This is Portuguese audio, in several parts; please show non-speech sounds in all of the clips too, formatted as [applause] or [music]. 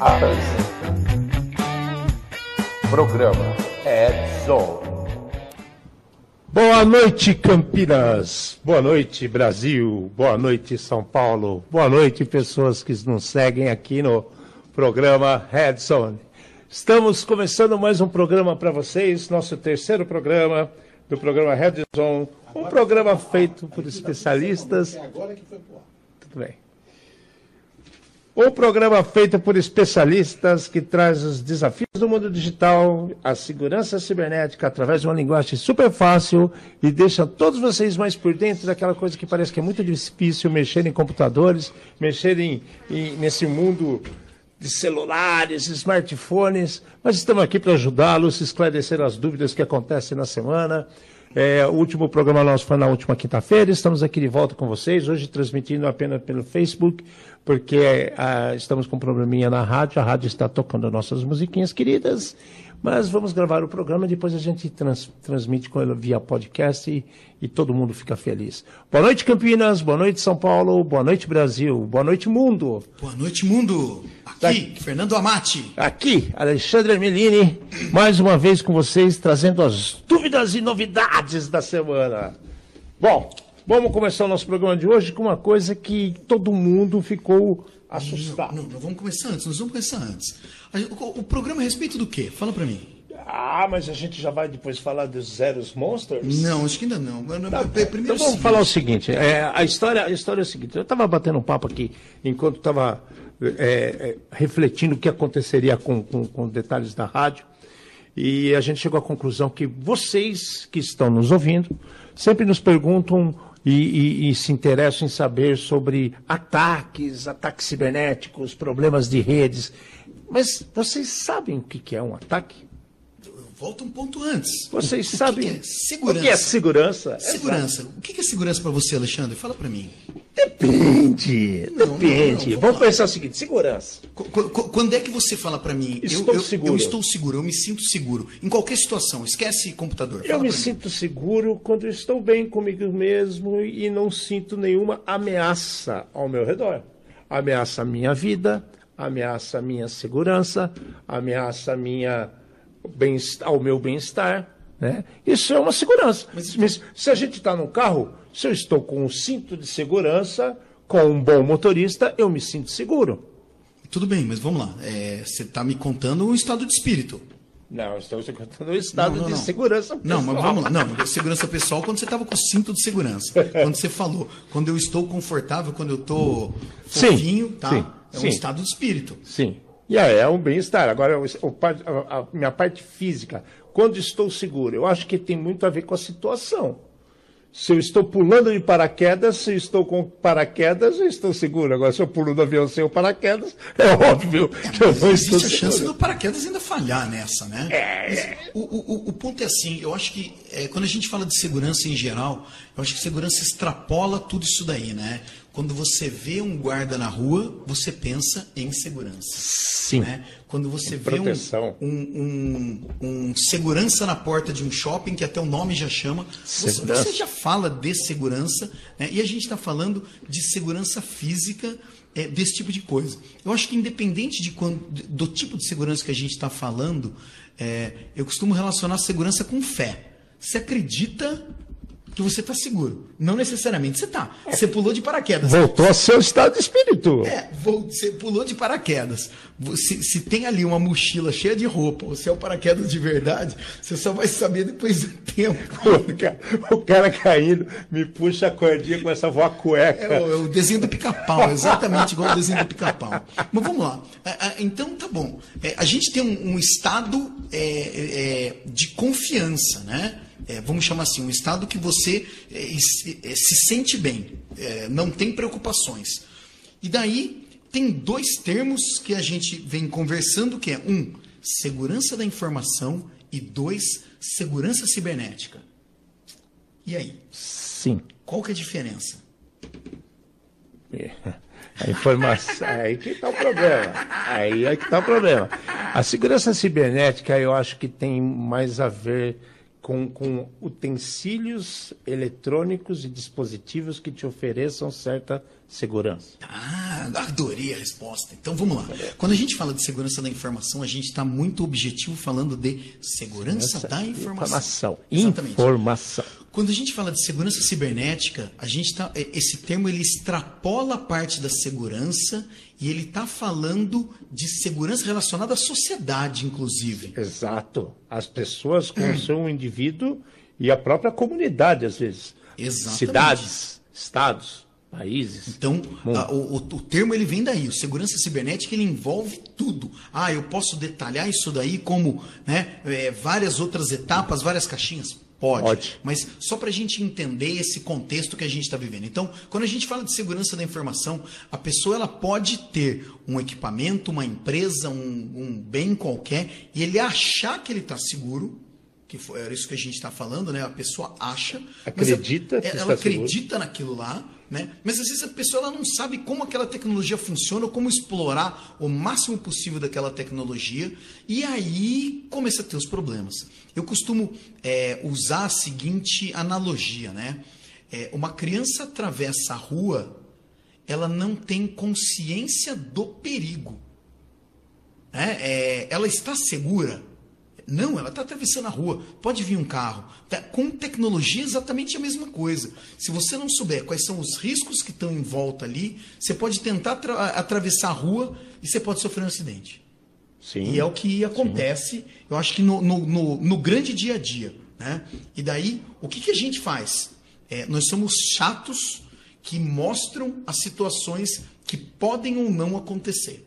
Apresenta Programa Edzone. Boa noite, Campinas. Boa noite, Brasil. Boa noite, São Paulo. Boa noite, pessoas que nos seguem aqui no programa Red Zone. Estamos começando mais um programa para vocês, nosso terceiro programa do programa Red Zone, um programa feito por especialistas. Tudo bem. Um programa feito por especialistas que traz os desafios do mundo digital, a segurança cibernética através de uma linguagem super fácil e deixa todos vocês mais por dentro daquela coisa que parece que é muito difícil mexer em computadores, mexer em, em- nesse mundo de celulares, smartphones, mas estamos aqui para ajudá-los, esclarecer as dúvidas que acontecem na semana. É, o último programa nosso foi na última quinta-feira, estamos aqui de volta com vocês, hoje transmitindo apenas pelo Facebook, porque ah, estamos com um probleminha na rádio, a rádio está tocando nossas musiquinhas queridas, mas vamos gravar o programa e depois a gente trans- transmite com ele via podcast e, e todo mundo fica feliz. Boa noite, Campinas, boa noite, São Paulo, boa noite, Brasil, boa noite, mundo. Boa noite, mundo. Aqui, Fernando Amati. Aqui, Alexandre Melini, mais uma vez com vocês, trazendo as dúvidas e novidades da semana. Bom, vamos começar o nosso programa de hoje com uma coisa que todo mundo ficou assustado. Não, não, vamos começar antes, nós vamos começar antes. O, o programa é a respeito do quê? Fala pra mim. Ah, mas a gente já vai depois falar dos Zeros Monsters? Não, acho que ainda não. Tá, é, Primeiro então vamos falar o seguinte, é, a, história, a história é a seguinte, eu estava batendo um papo aqui, enquanto estava refletindo o que aconteceria com, com, com detalhes da rádio, e a gente chegou à conclusão que vocês que estão nos ouvindo sempre nos perguntam e, e- e se interessam em saber sobre ataques, ataques cibernéticos, problemas de redes. Mas vocês sabem o que é um ataque? Volta um ponto antes. Vocês O sabem que é segurança? o que é segurança? Segurança. O que é segurança pra você, Alexandre? Fala pra mim. Depende, Não, depende. não, não, Vamos lá. pensar o seguinte: segurança. Qu- qu- qu- Quando é que você fala pra mim? eu- Estou eu, seguro. Eu estou seguro, eu me sinto seguro. Em qualquer situação. Esquece computador. Eu Fala me pra mim. sinto seguro quando estou bem comigo mesmo e não sinto nenhuma ameaça ao meu redor. Ameaça a minha vida, ameaça a minha segurança, ameaça a minha bem ao meu bem-estar. Né? Isso é uma segurança. Mas, se a gente está no carro, se eu estou com um cinto de segurança, com um bom motorista, eu me sinto seguro. Tudo bem, mas vamos lá. É, você está me contando um estado de espírito. Não, estou contando o estado Não, não, de não. segurança. Não, mas pessoal. vamos lá. Não, segurança pessoal quando você estava com o cinto de segurança. Quando você falou, quando eu estou confortável, quando eu estou Sim, fofinho, tá? sim, é um sim. estado de espírito. Sim. E aí, é um bem-estar. Agora, o, a, a minha parte física, quando estou seguro, eu acho que tem muito a ver com a situação. Se eu estou pulando de paraquedas, se eu estou com paraquedas, eu estou seguro. Agora, se eu pulo do avião sem o paraquedas, [laughs] é óbvio que eu não estou Existe a chance seguro. do paraquedas ainda falhar nessa, né? É, Mas O, o- o ponto é assim, eu acho que é, quando a gente fala de segurança em geral, eu acho que segurança extrapola tudo isso daí, né? Quando você vê um guarda na rua, você pensa em segurança. Sim. né? Quando você vê um, um, um- um segurança na porta de um shopping, que até o nome já chama, você, você já fala de segurança, né? e a gente está falando de segurança física é, desse tipo de coisa. Eu acho que independente de quando, do tipo de segurança que a gente está falando, é, eu costumo relacionar segurança com fé. Você acredita que você está seguro. Não necessariamente você está. Você pulou de paraquedas. Voltou a ser o estado de espírito. É, você pulou de paraquedas. Se, se tem ali uma mochila cheia de roupa, ou se é o paraquedas de verdade, você só vai saber depois do tempo. [laughs] O cara, o cara caindo, me puxa a cordinha, começa a voar cueca. É o, é o desenho do pica-pau, exatamente igual o desenho do pica-pau. Mas vamos lá. É, é, Então, tá bom. É, A gente tem um, um estado é, é, de confiança, né? É, vamos chamar assim, um estado que você é, se, é, se sente bem, é, não tem preocupações. E daí tem dois termos que a gente vem conversando, que é um, segurança da informação e dois, segurança cibernética. E aí, Sim. qual que é a diferença? A informação. Aí que está o problema. Aí é que está o problema. A segurança cibernética, eu acho que tem mais a ver com, com utensílios eletrônicos e dispositivos que te ofereçam certa segurança. Ah, adorei a resposta. Então vamos lá. Quando a gente fala de segurança da informação, a gente está muito objetivo falando de segurança da informação. Informação. Exatamente. Informação. Quando a gente fala de segurança cibernética, a gente tá, é, esse termo ele extrapola a parte da segurança e ele está falando de segurança relacionada à sociedade, inclusive. Exato. As pessoas com o seu indivíduo e a própria comunidade, às vezes. Exatamente. Cidades, estados, países. Então, a- o, o- o termo ele vem daí. O segurança cibernética ele envolve tudo. Ah, eu posso detalhar isso daí como né, é, várias outras etapas, várias caixinhas? Pode. Pode. Mas só para a gente entender esse contexto que a gente está vivendo. Então, quando a gente fala de segurança da informação, a pessoa ela pode ter um equipamento, uma empresa, um, um bem qualquer, e ele achar que ele está seguro. Que foi, era isso que a gente está falando, né? A pessoa acha. Acredita ela, que ela está seguro. acredita naquilo lá, né? Mas às vezes a pessoa ela não sabe como aquela tecnologia funciona, ou como explorar o máximo possível daquela tecnologia, e aí começa a ter os problemas. Eu costumo é, usar a seguinte analogia, né? É, uma criança atravessa a rua, ela não tem consciência do perigo. né? É, ela está segura? Não, ela está atravessando a rua. Pode vir um carro. Tá? Com tecnologia, exatamente a mesma coisa. Se você não souber quais são os riscos que estão em volta ali, você pode tentar atra- atravessar a rua e você pode sofrer um acidente. Sim. E é o que acontece, eu acho que no, no, no- no grande dia a dia. Né? E daí, o que, que a gente faz? É, nós somos chatos que mostram as situações que podem ou não acontecer.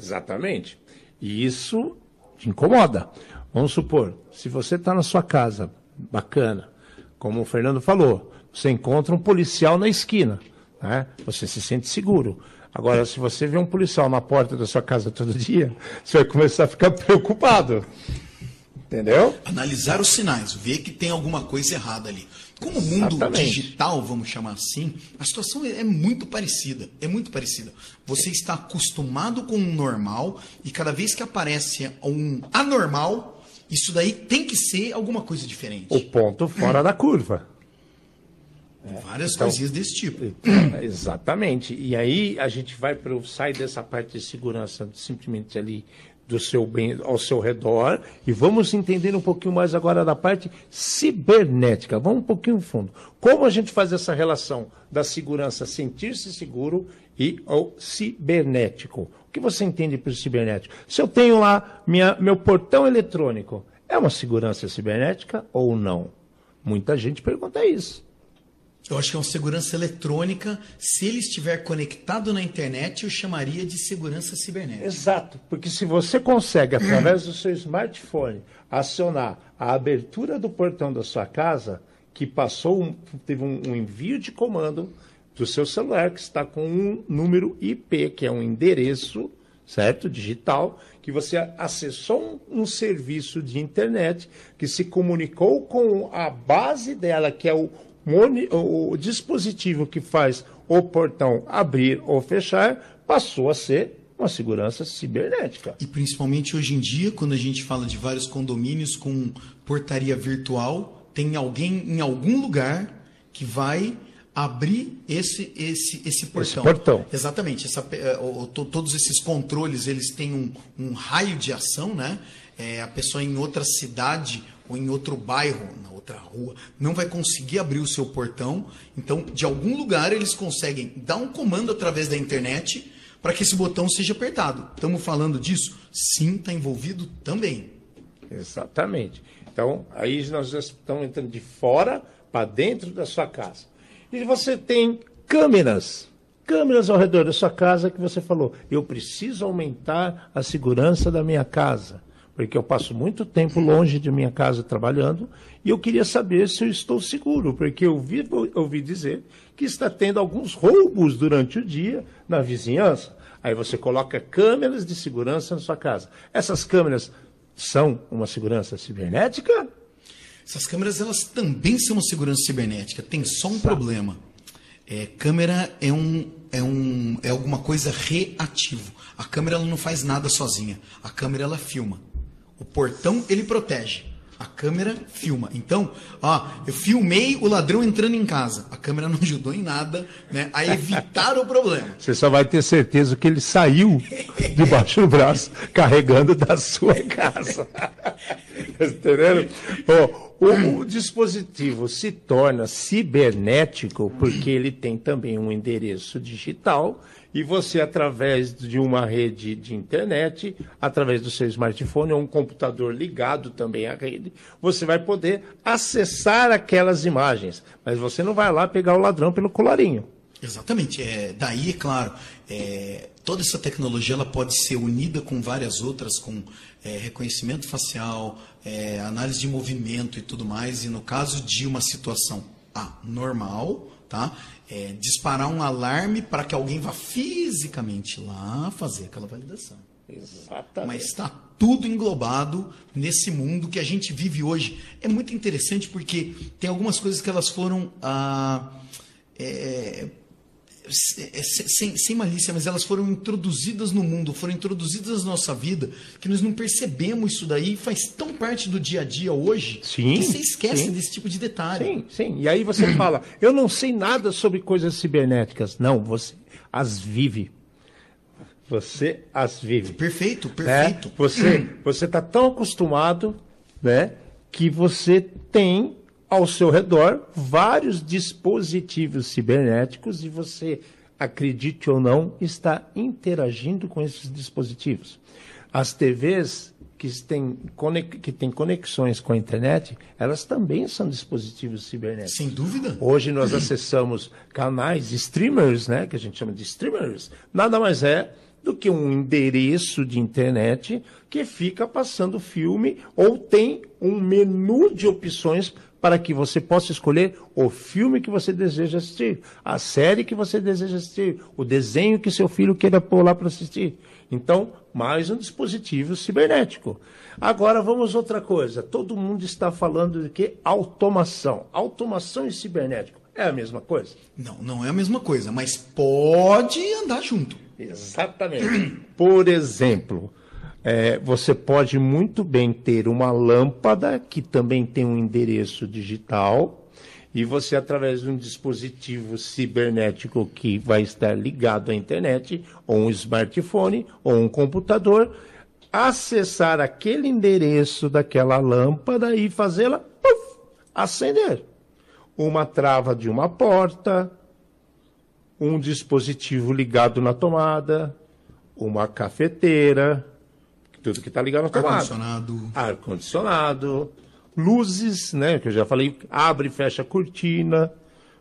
Exatamente. E isso te incomoda. Vamos supor, se você está na sua casa, bacana, como o Fernando falou, você encontra um policial na esquina, né? você se sente seguro. Agora, se você vê um policial na porta da sua casa todo dia, você vai começar a ficar [laughs] preocupado. Entendeu? analisar os sinais, ver que tem alguma coisa errada ali. Como o mundo Exatamente. digital, vamos chamar assim, a situação é é muito parecida. É muito parecida. Você está acostumado com o normal e cada vez que aparece um anormal, isso daí tem que ser alguma coisa diferente. O ponto fora da curva. Várias então- coisinhas desse tipo. Exatamente. E aí a gente vai para sai dessa parte de segurança simplesmente ali do seu bem ao seu redor e vamos entender um pouquinho mais agora da parte cibernética. Vamos um pouquinho fundo. Como a gente faz essa relação da segurança sentir-se seguro e ao cibernético? Que você entende por cibernético? Se eu tenho lá minha, meu portão eletrônico, é uma segurança cibernética ou não? Muita gente pergunta isso. Eu acho que é uma segurança eletrônica. Se ele estiver conectado na internet, eu chamaria de segurança cibernética. Exato, porque se você consegue, através do seu smartphone, acionar a abertura do portão da sua casa, que passou, um- teve um, um envio de comando do seu celular, que está com um número IP, que é um endereço, certo? Digital, que você acessou um, um serviço de internet, que se comunicou com a base dela, que é o, o dispositivo que faz o portão abrir ou fechar, passou a ser uma segurança cibernética. E principalmente hoje em dia, quando a gente fala de vários condomínios com portaria virtual, tem alguém em algum lugar que vai abrir esse esse esse portão. portão. Exatamente. Essa eh, todos esses controles eles têm um, um raio de ação, né? É, a pessoa em outra cidade ou em outro bairro, na outra rua, não vai conseguir abrir o seu portão. Então, de algum lugar eles conseguem dar um comando através da internet para que esse botão seja apertado. Estamos falando disso? Sim, está envolvido também. Exatamente. Então, aí nós estamos entrando de fora para dentro da sua casa. E você tem câmeras, câmeras ao redor da sua casa que você falou, eu preciso aumentar a segurança da minha casa, porque eu passo muito tempo longe de minha casa trabalhando e eu queria saber se eu estou seguro, porque eu ouvi, ouvi dizer que está tendo alguns roubos durante o dia na vizinhança. Aí você coloca câmeras de segurança na sua casa. Essas câmeras são uma segurança cibernética? Essas câmeras elas também são uma segurança cibernética. Tem só um problema. É, câmera é um, é um é alguma coisa reativo. A câmera ela não faz nada sozinha. A câmera ela filma. O portão ele protege. A câmera filma. Então, ó, eu filmei o ladrão entrando em casa. A câmera não ajudou em nada, né, a evitar o problema. Você só vai ter certeza que ele saiu debaixo do braço carregando da sua casa. [laughs] Entendeu? o, o dispositivo se torna cibernético porque ele tem também um endereço digital e você, através de uma rede de internet, através do seu smartphone ou um computador ligado também à rede, você vai poder acessar aquelas imagens. Mas você não vai lá pegar o ladrão pelo colarinho. Exatamente. É, daí, é claro, é, toda essa tecnologia ela pode ser unida com várias outras, com é, reconhecimento facial, é, análise de movimento e tudo mais. E no caso de uma situação anormal, tá? É, disparar um alarme para que alguém vá fisicamente lá fazer aquela validação. Exatamente. Mas está tudo englobado nesse mundo que a gente vive hoje. É muito interessante porque tem algumas coisas que elas foram ah, é, sem, sem malícia, mas elas foram introduzidas no mundo, foram introduzidas na nossa vida, que nós não percebemos isso daí, faz tão parte do dia a dia hoje, sim, que você esquece sim. desse tipo de detalhe. Sim, sim. E aí você [clears throat] fala, eu não sei nada sobre coisas cibernéticas. Não, você as vive. Você as vive. Perfeito, perfeito. Né? Você você está tão acostumado, né, que você tem ao seu redor vários dispositivos cibernéticos e você, acredite ou não, está interagindo com esses dispositivos. As TVs que têm, que têm conexões com a internet, elas também são dispositivos cibernéticos. Sem dúvida. Hoje nós acessamos canais streamers, né, que a gente chama de streamers, nada mais é do que um endereço de internet que fica passando filme ou tem um menu de opções para que você possa escolher o filme que você deseja assistir, a série que você deseja assistir, o desenho que seu filho queira pôr lá para assistir. Então, mais um dispositivo cibernético. Agora vamos outra coisa. Todo mundo está falando de que automação. Automação e cibernético é a mesma coisa? Não, não é a mesma coisa, mas pode andar junto. Exatamente. Por exemplo, é, você pode muito bem ter uma lâmpada que também tem um endereço digital e você, através de um dispositivo cibernético que vai estar ligado à internet, ou um smartphone, ou um computador, acessar aquele endereço daquela lâmpada e fazê-la acender. Uma trava de uma porta, um dispositivo ligado na tomada, uma cafeteira, tudo que está ligado na tomada. Ar-condicionado. Ar-condicionado, luzes, né? Que eu já falei, abre e fecha a cortina.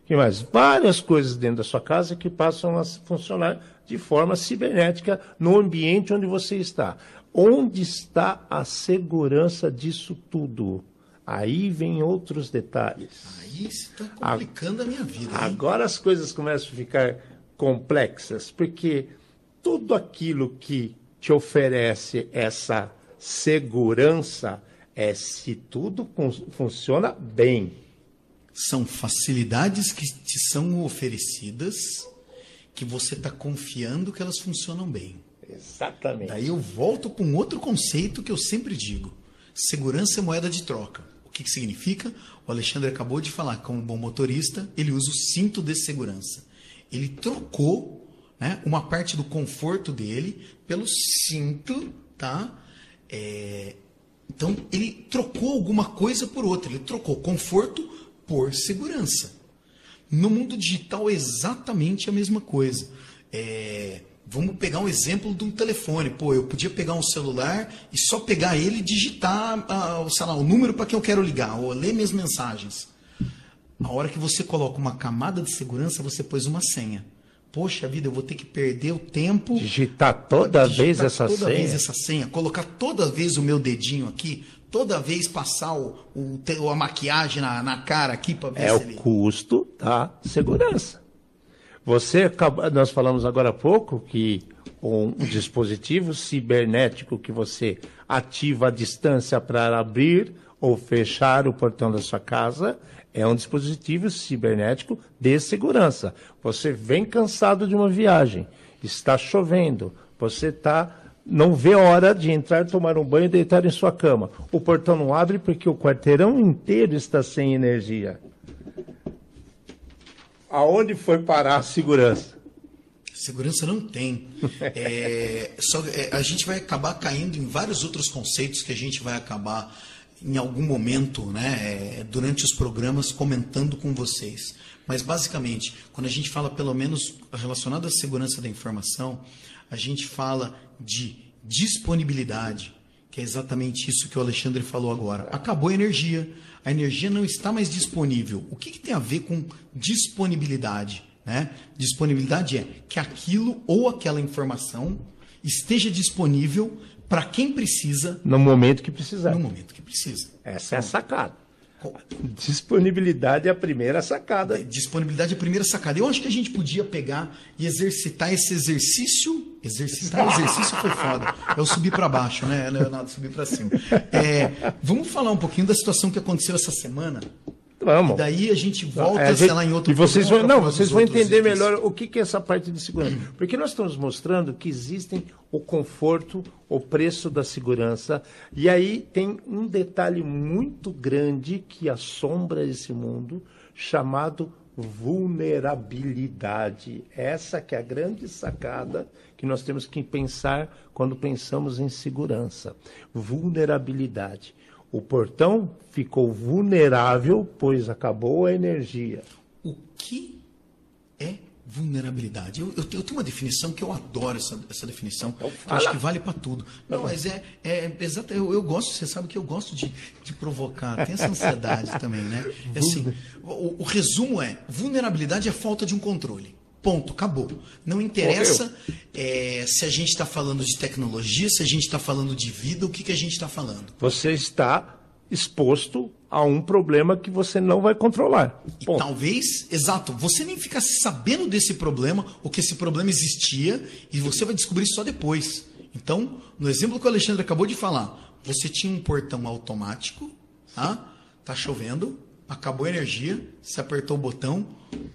que mais? Várias coisas dentro da sua casa que passam a funcionar de forma cibernética no ambiente onde você está. Onde está a segurança disso tudo? Aí vem outros detalhes. Aí está complicando a, a minha vida. Hein? Agora as coisas começam a ficar complexas, porque tudo aquilo que te oferece essa segurança é se tudo funciona bem. São facilidades que te são oferecidas que você está confiando que elas funcionam bem. Exatamente. Daí eu volto um outro conceito que eu sempre digo: segurança é moeda de troca. O que, que significa? O Alexandre acabou de falar, como bom motorista, ele usa o cinto de segurança. Ele trocou né, uma parte do conforto dele pelo cinto, tá? É, então ele trocou alguma coisa por outra, ele trocou conforto por segurança. No mundo digital é exatamente a mesma coisa. É, vamos pegar um exemplo de um telefone. Pô, eu podia pegar um celular e só pegar ele e digitar ah, sei lá, o número para quem eu quero ligar, ou ler minhas mensagens. A hora que você coloca uma camada de segurança, você pôs uma senha poxa vida, eu vou ter que perder o tempo. Digitar toda digitar vez essa toda senha. vez essa senha, colocar toda vez o meu dedinho aqui, toda vez passar o, o a maquiagem na, na cara aqui para ver é se o ele... custo da segurança. Você, nós falamos agora há pouco que um dispositivo cibernético que você ativa a distância para abrir ou fechar o portão da sua casa é um dispositivo cibernético de segurança. Você vem cansado de uma viagem, está chovendo, você está não vê hora de entrar, tomar um banho e deitar em sua cama. O portão não abre porque o quarteirão inteiro está sem energia. Aonde foi parar a segurança? Segurança não tem. [laughs] É, só, é, a gente vai acabar caindo em vários outros conceitos que a gente vai acabar em algum momento, né, é, durante os programas, comentando com vocês. Mas basicamente, quando a gente fala pelo menos relacionado à segurança da informação, a gente fala de disponibilidade, que é exatamente isso que o Alexandre falou agora. Acabou a energia, a energia não está mais disponível. O que, que tem a ver com disponibilidade? Né? Disponibilidade é que aquilo ou aquela informação esteja disponível para quem precisa. No momento que precisar. No momento que precisa. Essa é a sacada. Disponibilidade é a primeira sacada. Disponibilidade é a primeira sacada. Eu acho que a gente podia pegar e exercitar esse exercício. Exercitar [laughs] exercício foi foda. Eu subir para baixo, né, Leonardo? Subir para cima. É, vamos falar um pouquinho da situação que aconteceu essa semana Vamos. E daí a gente volta, é, a gente, sei lá, em outro E vocês vão, não, vocês vão entender itens. melhor o que, que é essa parte de segurança. Porque nós estamos mostrando que existem o conforto, o preço da segurança. E aí tem um detalhe muito grande que assombra esse mundo, chamado vulnerabilidade. Essa que é a grande sacada que nós temos que pensar quando pensamos em segurança. Vulnerabilidade. O portão ficou vulnerável, pois acabou a energia. O que é vulnerabilidade? Eu, eu, eu tenho uma definição que eu adoro essa, essa definição, então, eu acho que vale para tudo. Não, mas é, é exato. Eu, eu gosto, você sabe que eu gosto de, de provocar, tem essa ansiedade [laughs] também, né? É assim, o, o resumo é: vulnerabilidade é falta de um controle. Ponto, acabou. Não interessa é, se a gente está falando de tecnologia, se a gente está falando de vida, o que, que a gente está falando. Você está exposto a um problema que você não vai controlar. E talvez, exato, você nem fica sabendo desse problema, ou que esse problema existia, e você vai descobrir só depois. Então, no exemplo que o Alexandre acabou de falar, você tinha um portão automático, tá? Tá chovendo, acabou a energia, você apertou o botão,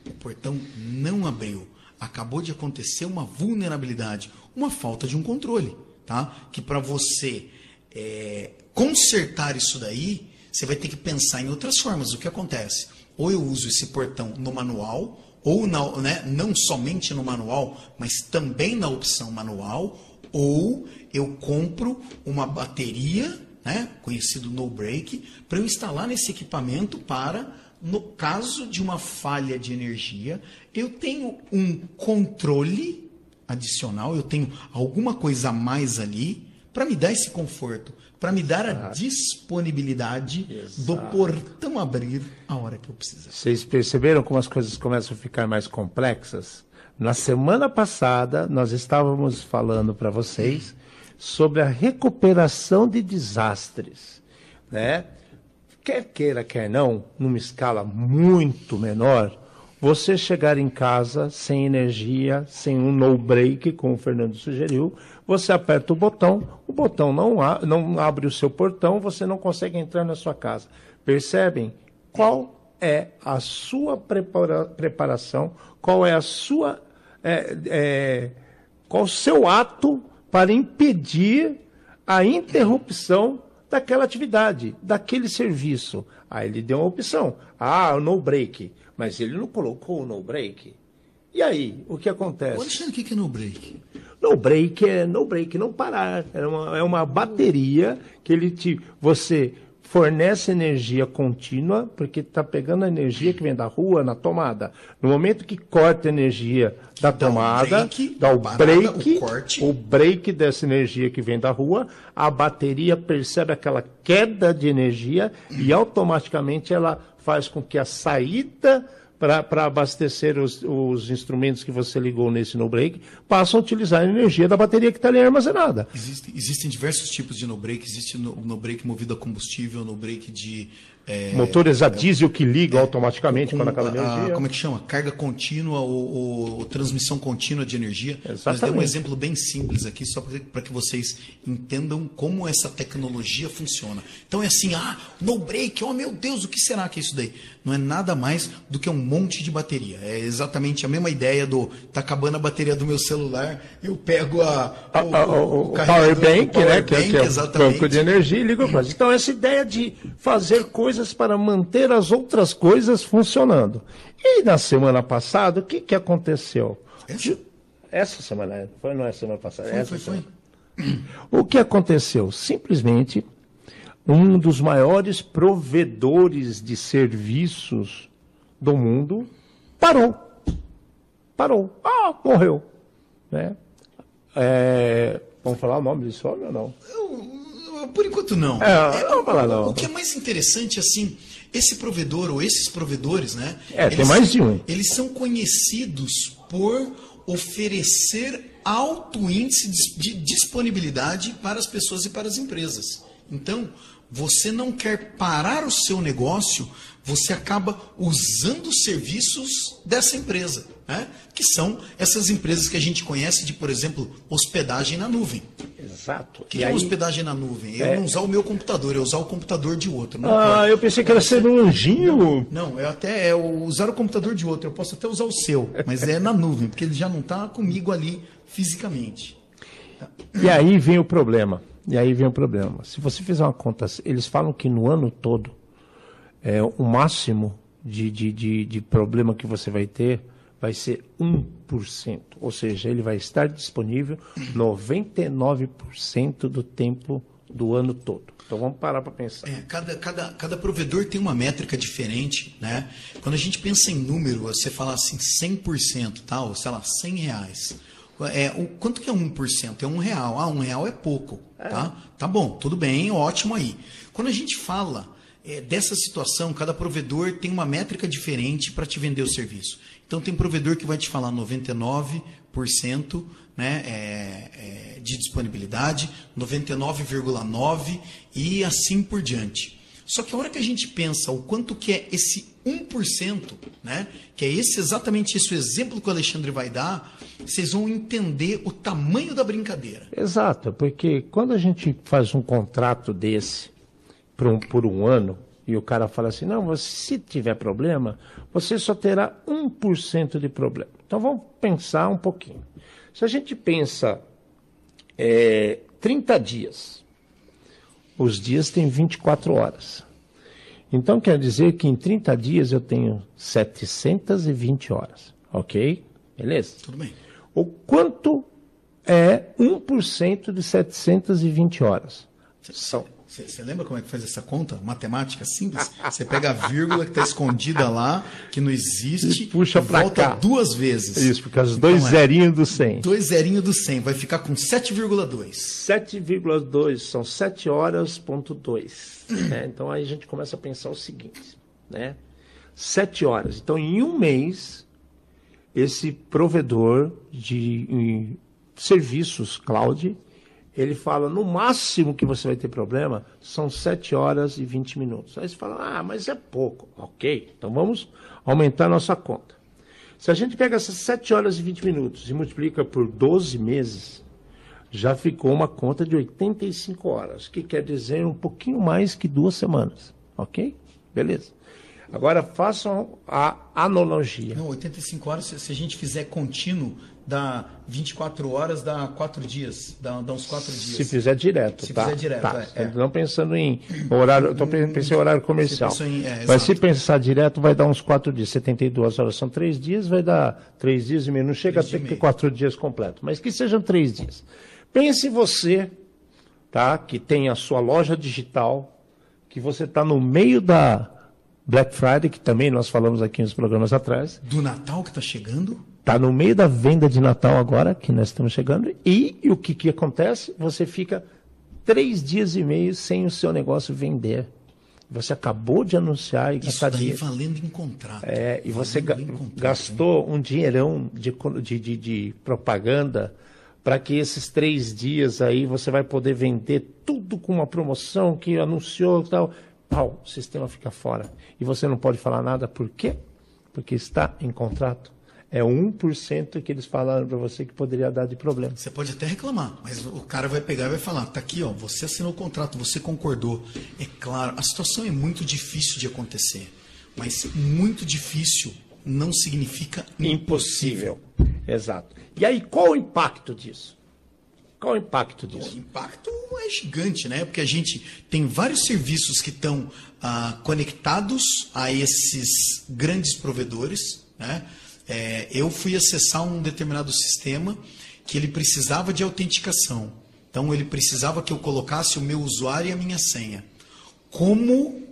o portão não abriu. Acabou de acontecer uma vulnerabilidade, uma falta de um controle, tá? Que para você é, consertar isso daí, você vai ter que pensar em outras formas. O que acontece? Ou eu uso esse portão no manual, ou na, né, não somente no manual, mas também na opção manual, ou eu compro uma bateria né, conhecido no break, para eu instalar nesse equipamento para, no caso de uma falha de energia, eu tenho um controle adicional, eu tenho alguma coisa a mais ali para me dar esse conforto, para me dar a disponibilidade Exato. do portão abrir a hora que eu precisar. Vocês perceberam como as coisas começam a ficar mais complexas? Na semana passada, nós estávamos falando para vocês sobre a recuperação de desastres, né? Quer queira, quer não, numa escala muito menor, você chegar em casa sem energia, sem um no break, como o Fernando sugeriu, você aperta o botão, o botão não, não abre o seu portão, você não consegue entrar na sua casa. Percebem qual é a sua prepara preparação, qual é a sua, é, é, qual o seu ato para impedir a interrupção daquela atividade, daquele serviço. Aí ele deu uma opção. Ah, no break. Mas ele não colocou o no break. E aí, o que acontece? Alexandre, o que é no break? No break é no break, não parar. É uma, é uma bateria que ele te. Você fornece energia contínua, porque está pegando a energia que vem da rua na tomada. No momento que corta a energia da dá tomada, break, dá o parada, break, o, corte. o break dessa energia que vem da rua, a bateria percebe aquela queda de energia e automaticamente ela faz com que a saída para abastecer os, os, instrumentos que você ligou nesse no-break, passam a utilizar a energia da bateria que está ali armazenada. Existem, existem diversos tipos de no-break. Existe no-break movido a combustível, no-break de é, Motores a diesel que ligam automaticamente com quando acaba a a- energia. como é que chama? Carga contínua ou, ou transmissão contínua de energia. Nós demos um Exatamente. exemplo bem simples aqui, só para que vocês entendam como essa tecnologia funciona. Então é assim, ah, no break, oh meu Deus, o que será que é isso daí? Não é nada mais do que um monte de bateria. É exatamente a mesma ideia do tá acabando a bateria do meu celular, eu pego a, A- a- Ah, o, o carregador, power bank, o né, que, é- que é o exatamente. banco de energia e liga para Então, essa ideia de fazer coisas para manter as outras coisas funcionando. E na semana passada, o que, que aconteceu? Essa? Essa semana, é, foi, não é semana passada, Foi, essa foi, foi. O que aconteceu? Simplesmente, um dos maiores provedores de serviços do mundo parou. Parou. Ah, morreu. Né? É, vamos falar o nome desse homem ou não? Eu- Por enquanto não. É, não vou falar não. O que é mais interessante, assim, esse provedor ou esses provedores, né? É, tem mais de um. Eles são conhecidos por oferecer alto índice de disponibilidade para as pessoas e para as empresas. Então, você não quer parar o seu negócio, você acaba usando os serviços dessa empresa, né? que são essas empresas que a gente conhece de, por exemplo, hospedagem na nuvem. Exato. O que é uma hospedagem na nuvem? Eu É. não usar o meu computador, eu usar o computador de outro. Não, Ah, pode. eu pensei que era ser um anjinho. não eu até é usar o computador de outro. Eu posso até usar o seu, mas é na nuvem, porque ele já não está comigo ali fisicamente. E aí vem o problema. E aí vem o problema. Se você fizer uma conta, eles falam que no ano todo, é, o máximo de, de, de, de problema que você vai ter vai ser 1%. Ou seja, ele vai estar disponível 99% do tempo do ano todo. Então vamos parar para pensar. É, cada, cada, cada provedor tem uma métrica diferente, né? Quando a gente pensa em número, você fala assim 100%, tá? Ou sei lá, 100 reais. É, o, quanto que é 1%? É um real. Ah, um real é pouco, tá? Tá bom, tudo bem, ótimo aí. Quando a gente fala é, dessa situação, cada provedor tem uma métrica diferente para te vender o serviço. Então tem provedor que vai te falar 99%, né, é, é, de disponibilidade, 99,9% e assim por diante. Só que a hora que a gente pensa o quanto que é esse 1%, né, que é esse exatamente esse exemplo que o Alexandre vai dar, vocês vão entender o tamanho da brincadeira. Exato, porque quando a gente faz um contrato desse por um, por um ano e o cara fala assim, não, você, se tiver problema, você só terá 1% de problema. Então vamos pensar um pouquinho. Se a gente pensa é, 30 dias, os dias têm 24 horas. Então quer dizer que em 30 dias eu tenho 720 horas, ok? Beleza? Tudo bem. O quanto é 1% de 720 horas? São. Você lembra como é que faz essa conta? Matemática simples? Você pega a vírgula que está escondida lá, que não existe, E puxa e volta cá. duas vezes. Isso, porque os Então dois é zerinhos do 100. Dois zerinhos do 100, vai ficar com 7,2. 7,2 são 7 horas, ponto 2. né? Então aí a gente começa a pensar o seguinte, né? 7 horas. Então em um mês, esse provedor de serviços cloud, ele fala, no máximo que você vai ter problema, são 7 horas e 20 minutos. Aí você fala, ah, mas é pouco. Ok, então vamos aumentar nossa conta. Se a gente pega essas 7 horas e 20 minutos e multiplica por 12 meses, já ficou uma conta de 85 horas, que quer dizer um pouquinho mais que duas semanas. Ok? Beleza. Agora façam a analogia. Não, 85 horas, se a gente fizer contínuo, dá 24 horas, dá 4 dias. Dá, dá uns 4 dias. Se fizer direto, Se tá? fizer direto, tá. é, é. Não pensando em horário, tô pensando em horário comercial. em- é, Mas se pensar direto, vai dar uns quatro dias. 72 horas são três dias, vai dar três dias e meio. Não chega a ter que meio. quatro dias completos, mas que sejam três dias. Pense você, tá? Que tem a sua loja digital, que você está no meio da Black Friday, que também nós falamos aqui nos programas atrás. Do Natal que está chegando? Está no meio da venda de Natal agora, que nós estamos chegando, e, o que, que acontece? Você fica três dias e meio sem o seu negócio vender. Você acabou de anunciar e Isso gastar dinheiro. valendo em contrato. É, e você ga- contrato, gastou um dinheirão de, de, de, de propaganda para que esses três dias aí você vai poder vender tudo com uma promoção que anunciou e tal. pau, o sistema fica fora. E você não pode falar nada, por quê? Porque está em contrato. É 1% que eles falaram para você que poderia dar de problema. Você pode até reclamar, mas o cara vai pegar e vai falar: tá aqui, ó, você assinou o contrato, você concordou. É claro, a situação é muito difícil de acontecer, mas muito difícil não significa impossível. Exato. E aí, qual o impacto disso? Qual o impacto disso? O impacto é gigante, né? Porque a gente tem vários serviços que estão ah, conectados a esses grandes provedores, né? É, eu fui acessar um determinado sistema que ele precisava de autenticação. Então ele precisava que eu colocasse o meu usuário e a minha senha. Como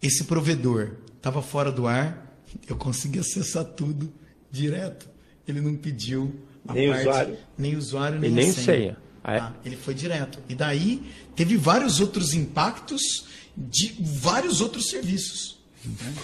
esse provedor estava fora do ar, eu consegui acessar tudo direto. Ele não pediu nem parte, usuário, nem usuário, nem, e nem senha. senha. Ah, é? ah, ele foi direto. E daí teve vários outros impactos de vários outros serviços.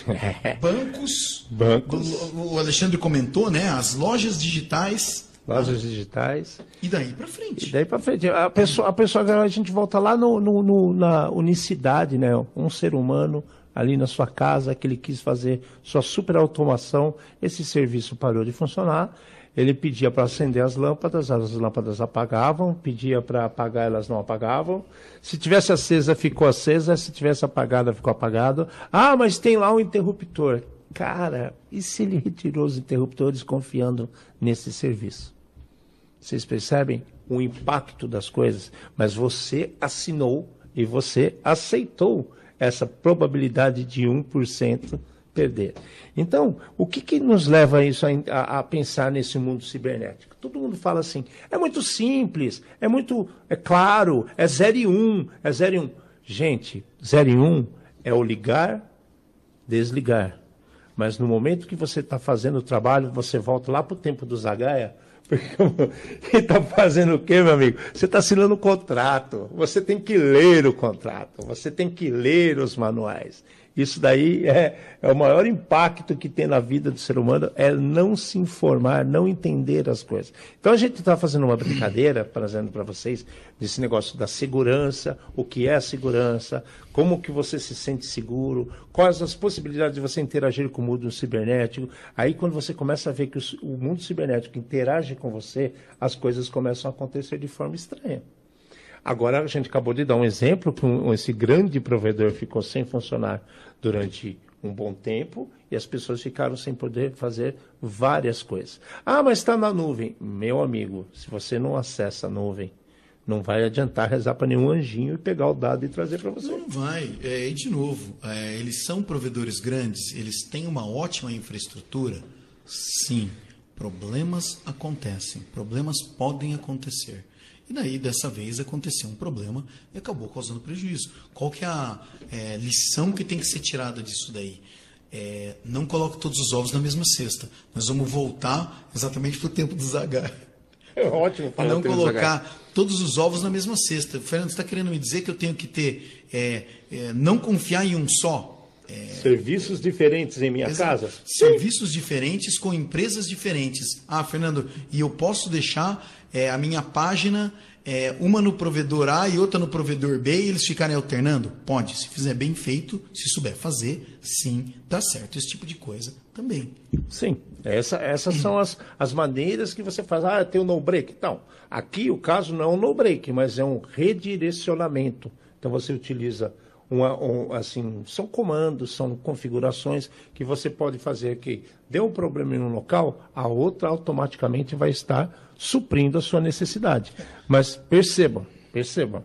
Né? [laughs] Bancos. Bancos. O Alexandre comentou, né? As lojas digitais. Lojas digitais. E daí para frente. E daí para frente. A pessoa, a pessoa, a gente volta lá no, no, no, na unicidade, né? Um ser humano ali na sua casa que ele quis fazer sua super automação, esse serviço parou de funcionar. Ele pedia para acender as lâmpadas, as lâmpadas apagavam, pedia para apagar, elas não apagavam. Se tivesse acesa, ficou acesa, se tivesse apagada, ficou apagado. Ah, mas tem lá um interruptor. Cara, e se ele retirou os interruptores confiando nesse serviço? Vocês percebem o impacto das coisas? Mas você assinou e você aceitou essa probabilidade de 1% perder. Então, o que, que nos leva a isso a, a, pensar nesse mundo cibernético? Todo mundo fala assim, é muito simples, é muito, é claro, é 0 e 1, um, é 0 e 1. Um. Gente, 0 e 1 um é o ligar, desligar. Mas no momento que você está fazendo o trabalho, você volta lá para o tempo do Zagaia, [laughs] porque está fazendo o quê, meu amigo? Você está assinando um contrato. Você tem que ler o contrato. Você tem que ler os manuais. Isso daí é, é, o maior impacto que tem na vida do ser humano, é não se informar, não entender as coisas. Então a gente está fazendo uma brincadeira, trazendo para vocês, desse negócio da segurança, o que é a segurança, como que você se sente seguro, quais as possibilidades de você interagir com o mundo cibernético. Aí quando você começa a ver que o mundo cibernético interage com você, as coisas começam a acontecer de forma estranha. Agora, a gente acabou de dar um exemplo que esse grande provedor ficou sem funcionar durante um bom tempo e as pessoas ficaram sem poder fazer várias coisas. Ah, mas está na nuvem. Meu amigo, se você não acessa a nuvem, não vai adiantar rezar para nenhum anjinho e pegar o dado e trazer para você. Não vai. É, e de novo, é, eles são provedores grandes, eles têm uma ótima infraestrutura. Sim, problemas acontecem, problemas podem acontecer. E daí, dessa vez, aconteceu um problema e acabou causando prejuízo. Qual que é a é, lição que tem que ser tirada disso daí? É, não coloque todos os ovos na mesma cesta. Nós vamos voltar exatamente para o tempo do Zagar. É ótimo para não colocar todos os ovos na mesma cesta. Fernando, você está querendo me dizer que eu tenho que ter, é, é não confiar em um só? É... Serviços diferentes em minha Exato. casa? Serviços Sim. diferentes com empresas diferentes. Ah, Fernando, e eu posso deixar é, a minha página, é, uma no provedor A e outra no provedor B, e eles ficarem alternando? Pode, se fizer bem feito, se souber fazer, sim, dá certo. Esse tipo de coisa também. Sim, essa, essas são as, as maneiras que você faz. Ah, tem o um no-break. Então, aqui o caso não é um no-break, mas é um redirecionamento. Então você utiliza uma, um, assim, são comandos, são configurações que você pode fazer que deu um problema em um local, a outra automaticamente vai estar suprindo a sua necessidade. Mas percebam, percebam,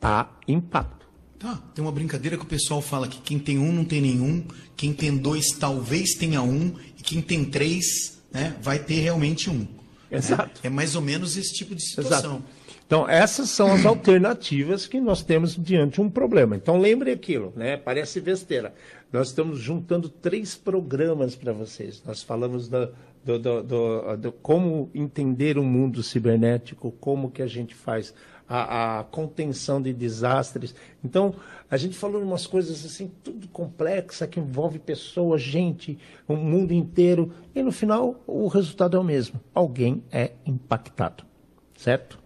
há impacto. Tá, tem uma brincadeira que o pessoal fala que quem tem um não tem nenhum, quem tem dois talvez tenha um, e quem tem três né, vai ter realmente um. Exato. É, é mais ou menos esse tipo de situação. Exato. Então, essas são as alternativas que nós temos diante de um problema. Então, lembre aquilo, né? Parece besteira. Nós estamos juntando três programas para vocês. Nós falamos do, do, do, do, como entender o mundo cibernético, como que a gente faz a, a, contenção de desastres. Então, a gente falou umas coisas assim, tudo complexa, que envolve pessoas, gente, o mundo inteiro, e no final o resultado é o mesmo. Alguém é impactado, certo?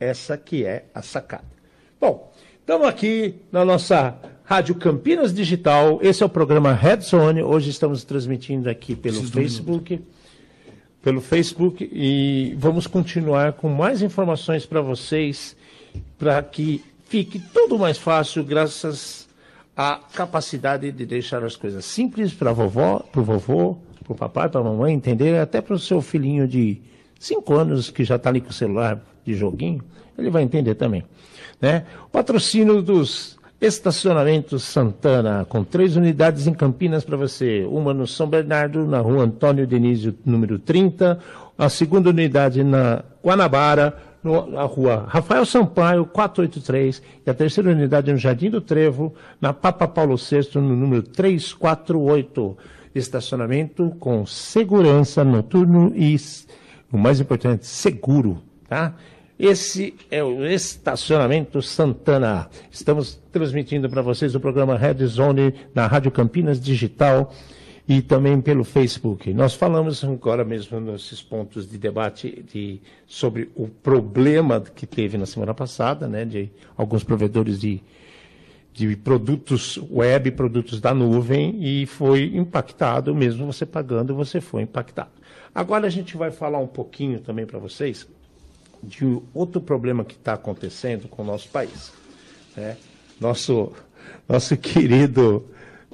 Essa que é a sacada. Bom, estamos aqui na nossa Rádio Campinas Digital, esse é o programa Red Zone. Hoje estamos transmitindo aqui pelo Preciso Facebook. Pelo Facebook e vamos continuar com mais informações para vocês, para que fique tudo mais fácil, graças à capacidade de deixar as coisas simples para a vovó, para o vovô, para o papai, para a mamãe entender, até para o seu filhinho de 5 anos que já está ali com o celular de joguinho, ele vai entender também. Né? Patrocínio dos Estacionamentos Santana, com três unidades em Campinas para você. Uma no São Bernardo, na rua Antônio Denísio, número 30. A segunda unidade na Guanabara, na rua Rafael Sampaio, 483. E a terceira unidade no Jardim do Trevo, na Papa Paulo VI, no número 348. Estacionamento com segurança noturno e, o mais importante, seguro, tá? Esse é o Estacionamento Santana. Estamos transmitindo para vocês o programa Red Zone na Rádio Campinas Digital e também pelo Facebook. Nós falamos agora mesmo nesses pontos de debate de, sobre o problema que teve na semana passada, né, de alguns provedores de, de produtos web, produtos da nuvem, e foi impactado, mesmo você pagando, você foi impactado. Agora a gente vai falar um pouquinho também para vocês de outro problema que está acontecendo com o nosso país. né? Nosso, nosso querido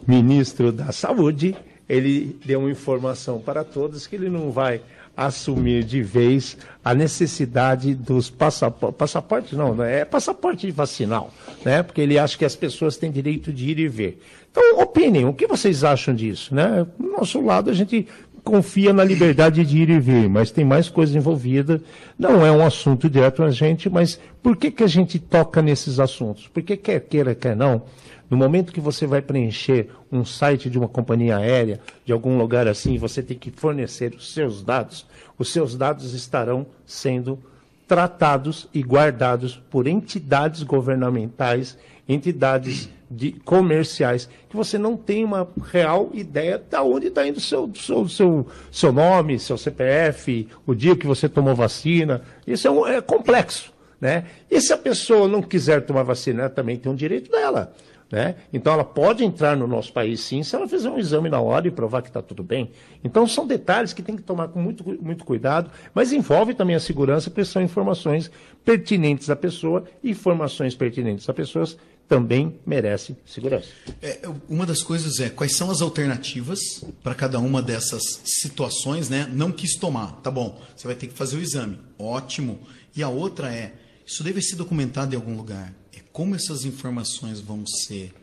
ministro da Saúde, ele deu uma informação para todos que ele não vai assumir de vez a necessidade dos passaportes, passaportes não, é passaporte vacinal, né? Porque ele acha que as pessoas têm direito de ir e ver. Então, opinem, o que vocês acham disso, né? Do nosso lado, a gente confia na liberdade de ir e vir, mas tem mais coisa envolvida. Não é um assunto direto a gente, mas por que, que a gente toca nesses assuntos? Porque quer queira, quer não, no momento que você vai preencher um site de uma companhia aérea, de algum lugar assim, você tem que fornecer os seus dados, os seus dados estarão sendo tratados e guardados por entidades governamentais, entidades de, comerciais, que você não tem uma real ideia de onde está indo seu, seu, seu, seu nome, seu CPF, o dia que você tomou vacina. Isso é, um- é complexo. Né? E se a pessoa não quiser tomar vacina, ela também tem um direito dela. Né? Então ela pode entrar no nosso país sim, se ela fizer um exame na hora e provar que está tudo bem. Então são detalhes que tem que tomar com muito, muito cuidado, mas envolve também a segurança, porque são informações pertinentes à pessoa, informações pertinentes a pessoas também merecem segurança. É, uma das coisas é quais são as alternativas para cada uma dessas situações, né? Não quis tomar, tá bom? Você vai ter que fazer o exame, ótimo. E a outra é isso deve ser documentado em algum lugar. É como essas informações vão ser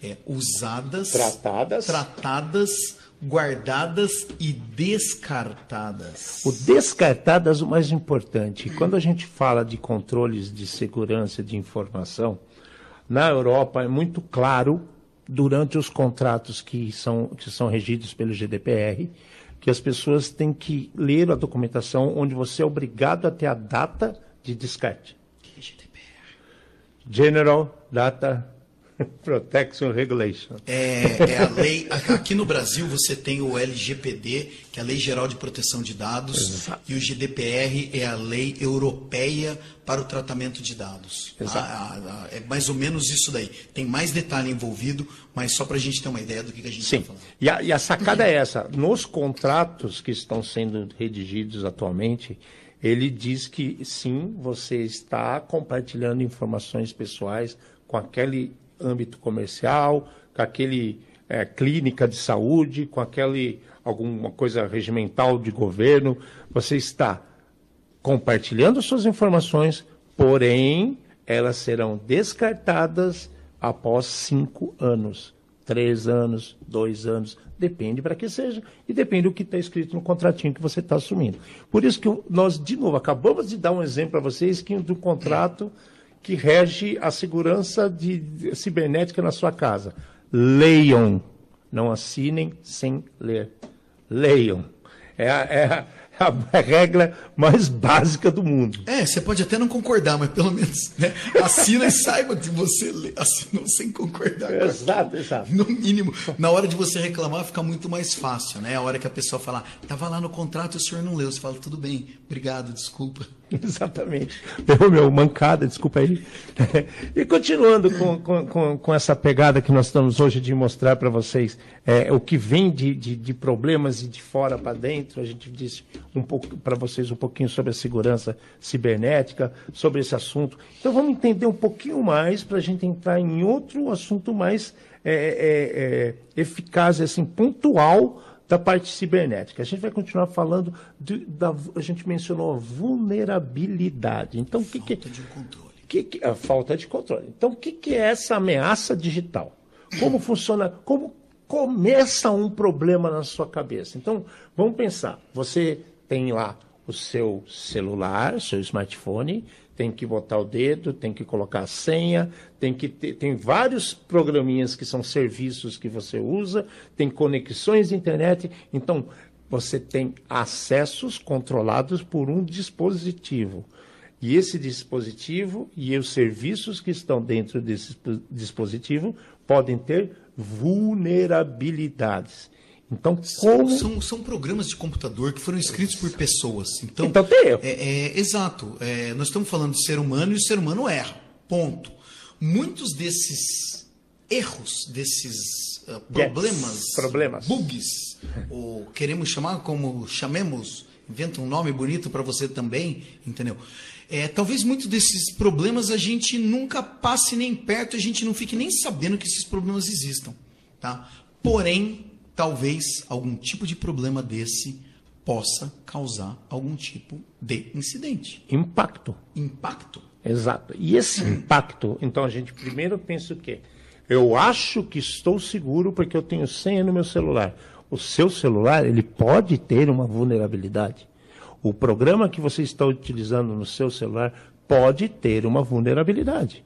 é, usadas, Tratadas. tratadas, guardadas e descartadas. O descartadas, o mais importante. Quando a gente fala de controles de segurança de informação, na Europa é muito claro, durante os contratos que são, que são regidos pelo GDPR, que as pessoas têm que ler a documentação onde você é obrigado a ter a data de descarte. General Data [laughs] Protection Regulation. É, é a lei. Aqui no Brasil você tem o LGPD, que é a Lei Geral de Proteção de Dados, Exato. e o GDPR é a Lei Europeia para o Tratamento de Dados. A- a- a- é mais ou menos isso daí. Tem mais detalhe envolvido, mas só para a gente ter uma ideia do que, que a gente está falando. E a, e a sacada é essa. Nos contratos que estão sendo redigidos atualmente, ele diz que sim, você está compartilhando informações pessoais com aquele âmbito comercial, com aquele eh, clínica de saúde, com aquele alguma coisa regimental de governo. Você está compartilhando suas informações, porém elas serão descartadas após cinco anos, três anos, dois anos, depende para que seja e depende do que está escrito no contratinho que você está assumindo. Por isso que nós, de novo, acabamos de dar um exemplo para vocês que do contrato que rege a segurança de, de cibernética na sua casa. Leiam, não assinem sem ler. Leiam. É a, é a- [laughs] a regra mais básica do mundo. É, você pode até não concordar, mas pelo menos né, assina e saiba que você lê- assinou sem concordar. com Exato, aquilo. exato. No mínimo, na hora de você reclamar fica muito mais fácil, né? A hora que a pessoa falar, tava lá no contrato e o senhor não leu, você fala, tudo bem, obrigado, desculpa. [laughs] Exatamente. Errou meu, mancada, desculpa aí. E continuando com, com, com, com, essa pegada que nós estamos hoje de mostrar para vocês é, o que vem de, de, de problemas e de fora para dentro, a gente disse um pouco para vocês um pouquinho sobre a segurança cibernética, sobre esse assunto. Então vamos entender um pouquinho mais para a gente entrar em outro assunto mais é, é, é eficaz, assim, pontual da parte cibernética. A gente vai continuar falando de, da a gente mencionou a vulnerabilidade. Então, o que, que de controle. Que, que, a falta de controle. Então, o que, que é essa ameaça digital? Como funciona? Como começa um problema na sua cabeça? Então, vamos pensar. Você tem lá o seu celular, seu smartphone, tem que botar o dedo, tem que colocar a senha, tem que ter, tem vários programinhas que são serviços que você usa, tem conexões de internet, então você tem acessos controlados por um dispositivo. E esse dispositivo e os serviços que estão dentro desse dispositivo podem ter vulnerabilidades. Então, como... são, são, programas de computador que foram escritos por pessoas. Então, então tem erro. É, é, exato. É, nós estamos falando de ser humano e o ser humano erra. Ponto. Muitos desses erros, desses uh, problemas, yes. problemas, bugs, ou queremos chamar como chamemos, inventa um nome bonito para você também, entendeu? É, talvez muitos desses problemas a gente nunca passe nem perto, a gente não fique nem sabendo que esses problemas existam, tá? Porém, talvez algum tipo de problema desse possa causar algum tipo de incidente. Impacto. Impacto. Exato. E esse impacto, então a gente primeiro pensa o quê? Eu acho que estou seguro porque eu tenho senha no meu celular. O seu celular, ele pode ter uma vulnerabilidade. O programa que você está utilizando no seu celular pode ter uma vulnerabilidade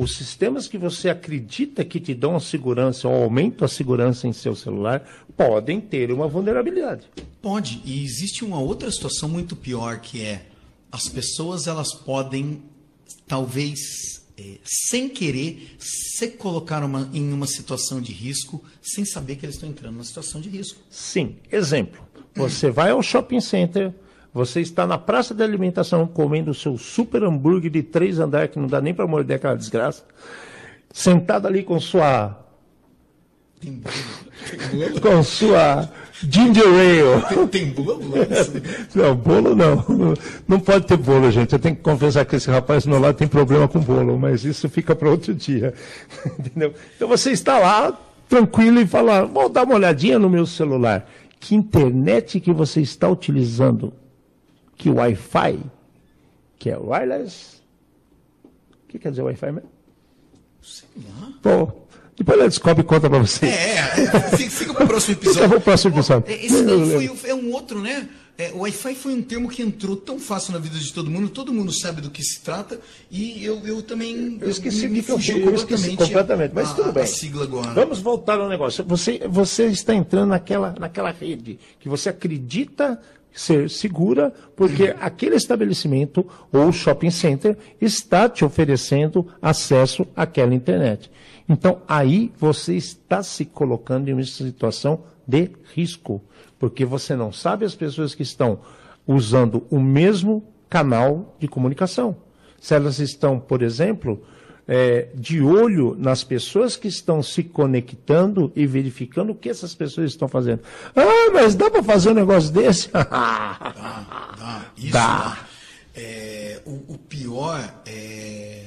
os sistemas que você acredita que te dão a segurança ou aumentam a segurança em seu celular podem ter uma vulnerabilidade. Pode. E existe uma outra situação muito pior que é as pessoas elas podem talvez é, sem querer se colocar uma, em uma situação de risco sem saber que eles estão entrando numa situação de risco. Sim. Exemplo. Você vai ao shopping center você está na praça de alimentação comendo o seu super hambúrguer de três andares, que não dá nem para morder aquela desgraça, sentado ali com sua. Tem bolo? com sua ginger ale. Tem, tem bolo? não, bolo não. Não pode ter bolo, gente. Eu tenho que confessar que esse rapaz no lado tem problema com bolo, mas isso fica para outro dia. [laughs] Entendeu? Então você está lá, tranquilo, e fala: vou dar uma olhadinha no meu celular. Que internet que você está utilizando? Que o Wi-Fi, que é wireless, o que quer dizer Wi-Fi mesmo? Sei lá. Pô, depois ela descobre e conta para você. É, é, fica para o próximo episódio. Fica o próximo episódio. Esse daí foi, é um outro, né? É, o Wi-Fi foi um termo que entrou tão fácil na vida de todo mundo, todo mundo sabe do que se trata, e eu, eu também. Eu esqueci me, me fugiu eu, completamente, completamente, mas a, tudo bem. Sigla agora. Vamos voltar ao negócio. Você, você está entrando naquela, naquela rede que você acredita ser segura, porque aquele estabelecimento ou shopping center está te oferecendo acesso àquela internet. Então, aí você está se colocando em uma situação de risco, porque você não sabe as pessoas que estão usando o mesmo canal de comunicação. Se elas estão, por exemplo, é, de olho nas pessoas que estão se conectando e verificando o que essas pessoas estão fazendo. Ah, mas dá para fazer um negócio desse? dá, [laughs] dá. Isso dá. É, o, o, pior é.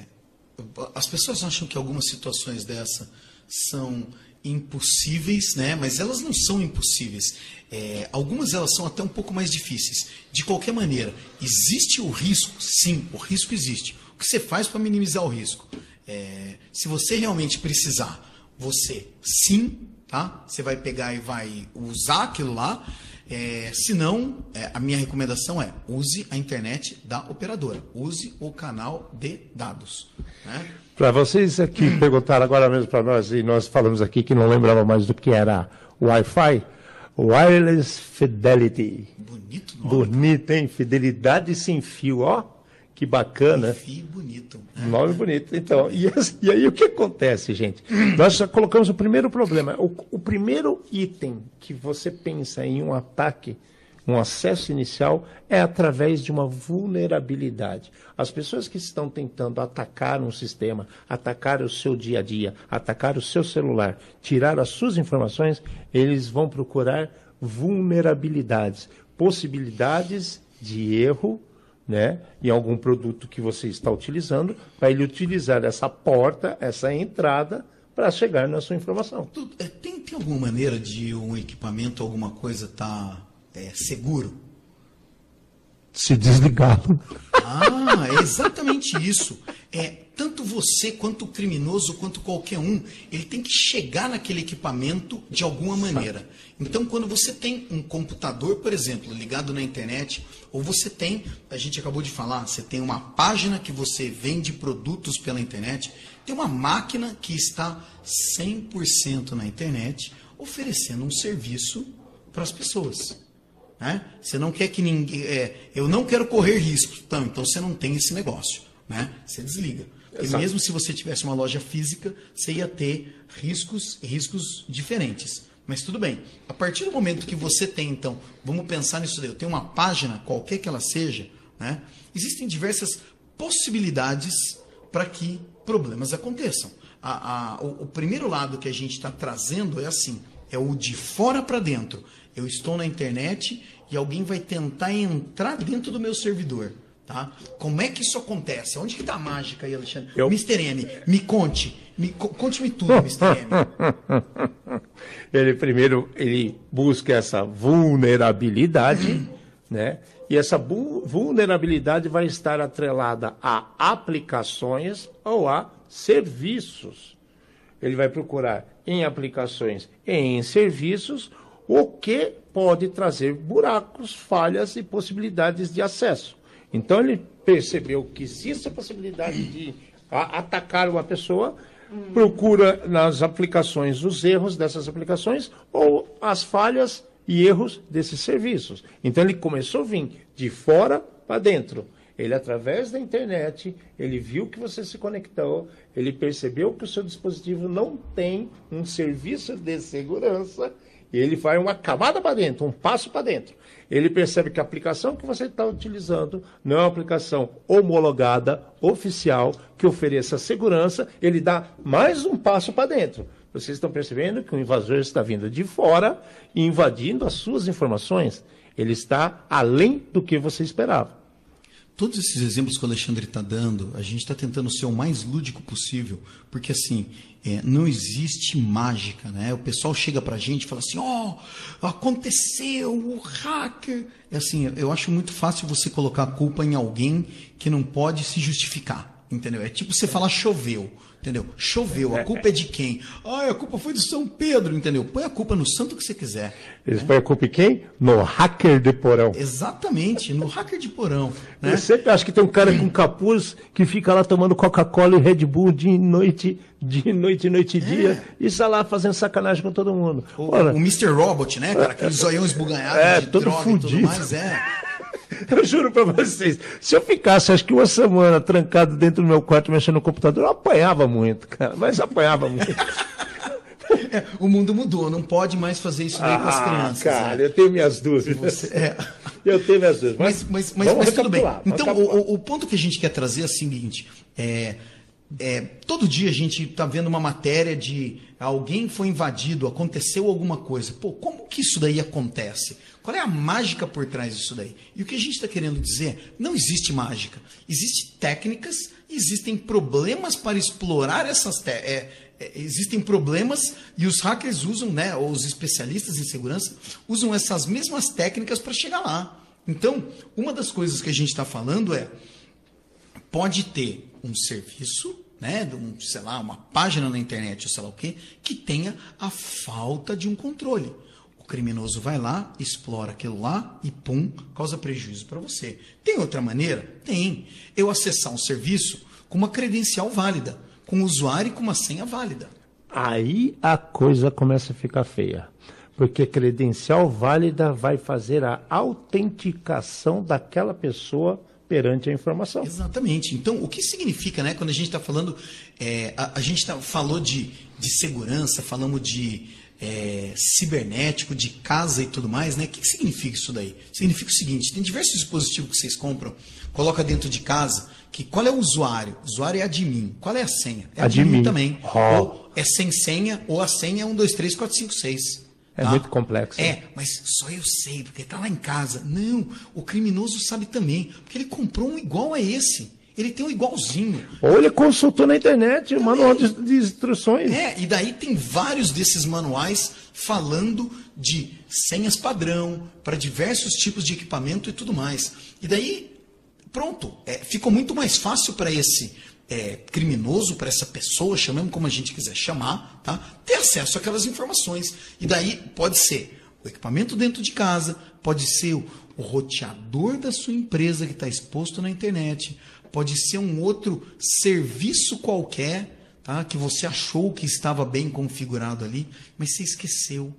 As pessoas acham que algumas situações dessa são impossíveis, né? Mas elas não são impossíveis. É, algumas elas são até um pouco mais difíceis. De qualquer maneira, existe o risco? Sim, o risco existe. O que você faz para minimizar o risco? É, se você realmente precisar, você sim, tá? Você vai pegar e vai usar aquilo lá. É, se não, é, a minha recomendação é use a internet da operadora, use o canal de dados. Né? Para vocês aqui [clears throat] perguntaram agora mesmo para nós, e nós falamos aqui que não lembrava mais do que era Wi-Fi, Wireless Fidelity. Bonito nome. Bonito, hein? Fidelidade sem fio, ó. Que bacana. Enfim, bonito. Nome bonito. Então, e, e, aí o que acontece, gente? Nós já colocamos o primeiro problema. O, o, primeiro item que você pensa em um ataque um acesso inicial é através de uma vulnerabilidade. As pessoas que estão tentando atacar um sistema, atacar o seu dia a dia, atacar o seu celular, tirar as suas informações, eles vão procurar vulnerabilidades, possibilidades de erro, né, em algum produto que você está utilizando, para ele utilizar essa porta, essa entrada para chegar na sua informação. É, tem, tem alguma maneira de um equipamento, alguma coisa estar tá, é, seguro? Se desligá-lo. Ah, é exatamente isso. É, tanto você quanto o criminoso, quanto qualquer um, ele tem que chegar naquele equipamento de alguma maneira. Então, quando você tem um computador, por exemplo, ligado na internet, ou você tem, a gente acabou de falar, você tem uma página que você vende produtos pela internet, tem uma máquina que está 100% na internet oferecendo um serviço para as pessoas. Né? Você não quer que ninguém. É, eu não quero correr riscos. Então, então você não tem esse negócio. Né? Você desliga. E mesmo se você tivesse uma loja física, você ia ter riscos riscos diferentes. Mas tudo bem. A partir do momento que você tem, então, vamos pensar nisso daí, eu tenho uma página, qualquer que ela seja, né? existem diversas possibilidades para que problemas aconteçam. A, a, o, o primeiro lado que a gente está trazendo é assim: é o de fora para dentro. Eu estou na internet e alguém vai tentar entrar dentro do meu servidor. Tá? Como é que isso acontece? Onde que está a mágica aí, Alexandre? Eu... Mr. M, me conte. Me, conte-me tudo, Mr. M. [laughs] ele primeiro ele busca essa vulnerabilidade, né? E essa vulnerabilidade vai estar atrelada a aplicações ou a serviços. Ele vai procurar em aplicações e em serviços o que pode trazer buracos, falhas e possibilidades de acesso. Então ele percebeu que existe a possibilidade de atacar uma pessoa, procura nas aplicações os erros dessas aplicações ou as falhas e erros desses serviços. Então ele começou a vir de fora para dentro. Ele, através da internet, ele viu que você se conectou, ele percebeu que o seu dispositivo não tem um serviço de segurança, e ele vai uma camada para dentro, um passo para dentro. Ele percebe que a aplicação que você está utilizando não é uma aplicação homologada, oficial, que ofereça segurança, ele dá mais um passo para dentro. Vocês estão percebendo que o invasor está vindo de fora e invadindo as suas informações. Ele está além do que você esperava. Todos esses exemplos que o Alexandre está dando, a gente está tentando ser o mais lúdico possível, porque assim, é, não existe mágica, né? O pessoal chega para a gente e fala assim, ó, oh, aconteceu, o hacker... É assim, eu acho muito fácil você colocar a culpa em alguém que não pode se justificar, entendeu? É tipo você falar choveu. Entendeu? Choveu, a culpa é de quem? Ah, a culpa foi de São Pedro, entendeu? Põe a culpa no santo que você quiser. Eles né? põem a culpa em quem? No hacker de porão. Exatamente, no hacker de porão. Né? Eu sempre acho que tem um cara com capuz que fica lá tomando Coca-Cola e Red Bull de noite, de noite, noite e é. dia, e está lá fazendo sacanagem com todo mundo. O, o Mr. Robot, né, cara? Aquele zoião esbuganhado é, de todo droga fudido. e tudo mais, é. Eu juro para vocês, se eu ficasse acho que uma semana trancado dentro do meu quarto mexendo no computador, eu apanhava muito, cara, mas apanhava muito. É, o mundo mudou, não pode mais fazer isso daí ah, com as ah, crianças. Cara, né? eu tenho minhas dúvidas. Você, é. [laughs] Eu tenho minhas dúvidas. Mas, mas, mas, mas tudo bem. Então, o, o, ponto que a gente quer trazer é o seguinte: é, é, todo dia a gente está vendo uma matéria de alguém foi invadido, aconteceu alguma coisa. Pô, como que isso daí acontece? Qual é a mágica por trás disso daí? E o que a gente está querendo dizer, não existe mágica. Existem técnicas, existem problemas para explorar essas é, é, existem problemas e os hackers usam, né, ou os especialistas em segurança, usam essas mesmas técnicas para chegar lá. Então, uma das coisas que a gente está falando é, pode ter um serviço né, de um, sei lá, uma página na internet, ou sei lá o quê, que tenha a falta de um controle. O criminoso vai lá, explora aquilo lá e pum, causa prejuízo para você. Tem outra maneira? Tem. Eu acessar um serviço com uma credencial válida, com um usuário e com uma senha válida. Aí a coisa começa a ficar feia. Porque credencial válida vai fazer a autenticação daquela pessoa perante a informação. Exatamente. Então, o que significa, né, quando a gente está falando, é, a, a, gente tá, falou de, de segurança, falamos de é, cibernético, de casa e tudo mais, né? O que, que significa isso daí? Significa o seguinte: tem diversos dispositivos que vocês compram, coloca dentro de casa, que qual é o usuário? O usuário é admin. Qual é a senha? É Admin. também. Oh. Ou é sem senha, ou a senha é 1, 2, 3, 4, 5, 6. É muito complexo. É, mas só eu sei, porque tá lá em casa. Não, o criminoso sabe também, porque ele comprou um igual a esse. Ele tem um igualzinho. Ou ele consultou na internet o manual de, de instruções. É, e daí tem vários desses manuais falando de senhas padrão para diversos tipos de equipamento e tudo mais. E daí, pronto, é, ficou muito mais fácil para esse é, criminoso, para essa pessoa, chamemos como a gente quiser chamar, tá? ter acesso àquelas informações. E daí pode ser o equipamento dentro de casa, pode ser o, o roteador da sua empresa que está exposto na internet, pode ser um outro serviço qualquer, tá? Que você achou que estava bem configurado ali, mas você esqueceu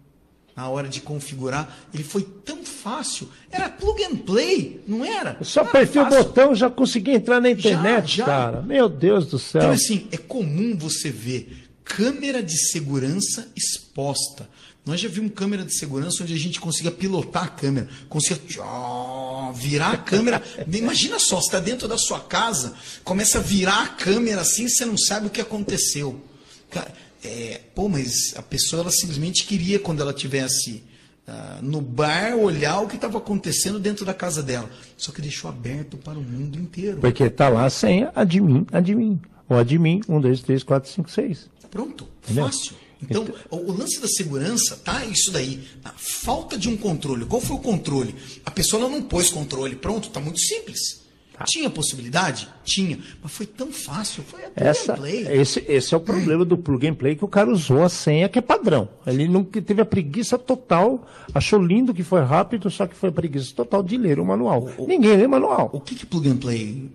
na hora de configurar. Ele foi tão fácil, era plug and play, não era? Eu só apertei o botão já consegui entrar na internet, já. cara. Meu Deus do céu. Então, assim, é comum você ver câmera de segurança exposta. Nós já vimos câmera de segurança onde a gente consiga pilotar a câmera, consiga tchó, virar a câmera. [laughs] Imagina só, você está dentro da sua casa, começa a virar a câmera assim, você não sabe o que aconteceu. Cara, é, pô, mas a pessoa ela simplesmente queria, quando ela tivesse ah, no bar, olhar o que estava acontecendo dentro da casa dela. Só que deixou aberto para o mundo inteiro. Porque tá lá a senha admin, admin. Ou admin, 1, 2, 3, 4, 5, 6. Pronto, Entendeu? fácil. Então, o o lance da segurança, tá? Isso daí. A falta de um controle. Qual foi o controle? A pessoa não pôs controle. Pronto, tá muito simples. Tá. Tinha possibilidade? Tinha. Mas foi tão fácil. Foi a plug Essa, play. esse, esse é o problema do plug and play que o cara usou a senha que é padrão. Ele não teve a preguiça total, achou lindo que foi rápido, só que foi a preguiça total de ler o manual. Ninguém lê manual. O que que plug and play?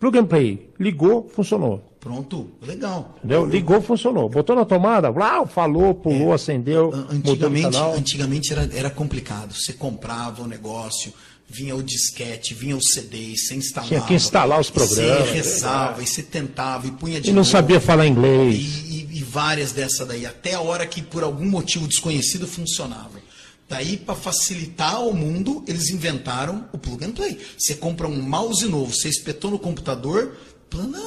Plug and play, ligou, funcionou. Pronto, legal. Entendeu? Ligou, funcionou. Botou na tomada, uau, falou, pulou, acendeu, mudou de Antigamente, antigamente era, era complicado. Você comprava o negócio, vinha o disquete, vinha o CD, e você instalava. Tinha que instalar os programas. Você rezava, e você tentava, e punha de E não novo. sabia falar E, inglês. e- e várias dessa daí, até a hora que por algum motivo desconhecido funcionava. Daí, para facilitar o mundo, eles inventaram o plug and play. Você compra um mouse novo, você espetou no computador, plana,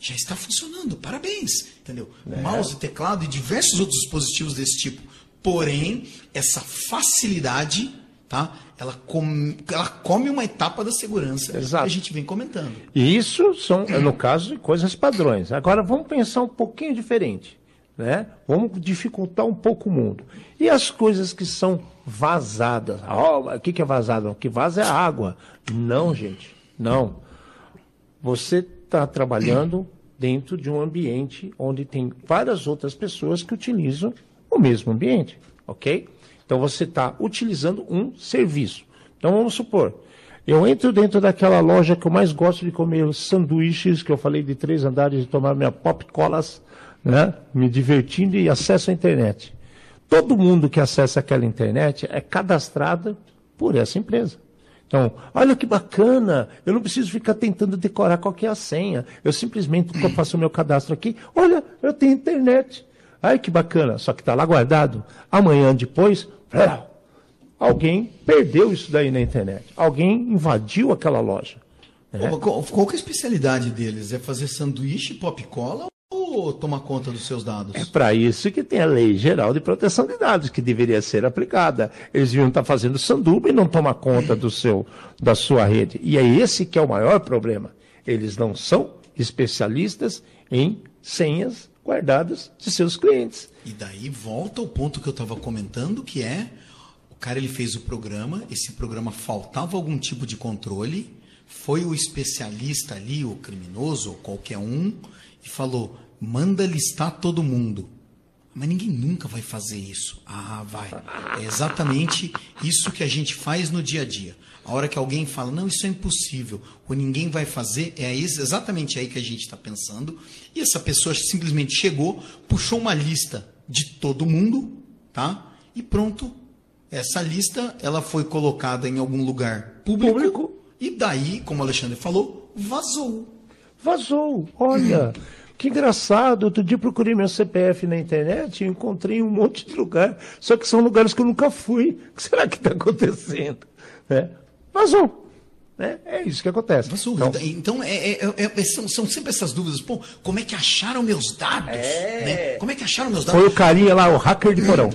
já está funcionando. Parabéns, entendeu? Mouse, teclado e diversos outros dispositivos desse tipo. Porém, essa facilidade, tá? Ela come, ela come uma etapa da segurança Exato. que a gente vem comentando. E isso são, no caso, coisas padrões. Agora vamos pensar um pouquinho diferente. Né? Vamos dificultar um pouco o mundo. E as coisas que são vazadas? Oh, o que, que é vazado? O que vaza é a água. Não, gente. Não. Você está trabalhando dentro de um ambiente onde tem várias outras pessoas que utilizam o mesmo ambiente, ok? Então você está utilizando um serviço. Então vamos supor, eu entro dentro daquela loja que eu mais gosto de comer sanduíches, que eu falei de três andares, de tomar minha pop colas, né? Me divertindo e acesso à internet. Todo mundo que acessa aquela internet é cadastrado por essa empresa. Então, olha que bacana, eu não preciso ficar tentando decorar qual é a senha. Eu simplesmente, faço o meu cadastro aqui, olha, eu tenho internet. Ai, que bacana, só que está lá guardado. Amanhã depois, alguém perdeu isso daí na internet. Alguém invadiu aquela loja. Mas qual, qual é a especialidade deles? É fazer sanduíche, pop cola ou tomar conta dos seus dados? É para isso que tem a Lei Geral de Proteção de Dados, que deveria ser aplicada. Eles deviam estar fazendo sanduba e não tomar conta do seu, da sua rede. E é esse que é o maior problema. Eles não são especialistas em senhas guardadas de seus clientes. E daí volta ao ponto que eu estava comentando, que é o cara ele fez o programa, esse programa faltava algum tipo de controle, foi o especialista ali, o criminoso ou qualquer um, e falou: manda listar todo mundo. Mas ninguém nunca vai fazer isso. Ah, vai. É exatamente isso que a gente faz no dia a dia. A hora que alguém fala, não, isso é impossível, ou ninguém vai fazer, é exatamente aí que a gente está pensando. E essa pessoa simplesmente chegou, puxou uma lista de todo mundo, tá? E pronto. Essa lista, ela foi colocada em algum lugar público, Público. e daí, como o Alexandre falou, vazou. Vazou, olha. Que engraçado, outro dia procurei meu CPF na internet e encontrei um monte de lugar, só que são lugares que eu nunca fui. O que será que está acontecendo? Né? Vazou. Né? É isso que acontece. Vazou. Então, Então, é- é- é- é- são, são sempre essas dúvidas. Pô, como é que acharam meus dados? né? Como é que acharam meus dados? foi o carinha lá, o hacker de porão.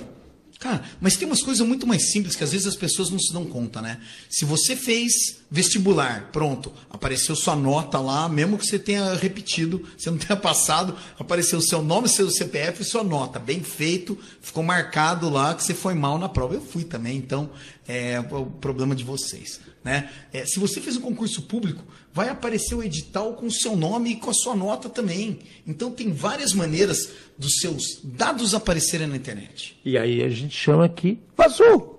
Cara, mas tem umas coisas muito mais simples que às vezes as pessoas não se dão conta, né? Se você fez vestibular, pronto, apareceu sua nota lá, mesmo que você tenha repetido, você não tenha passado, apareceu o seu nome, seu CPF e sua nota, bem feito, ficou marcado lá que você foi mal na prova. Eu fui também, então é o problema de vocês, né? É, se você fez um concurso público, vai aparecer o edital com o seu nome e com a sua nota também. Então tem várias maneiras dos seus dados aparecerem na internet. E aí a gente chama aqui, vazou.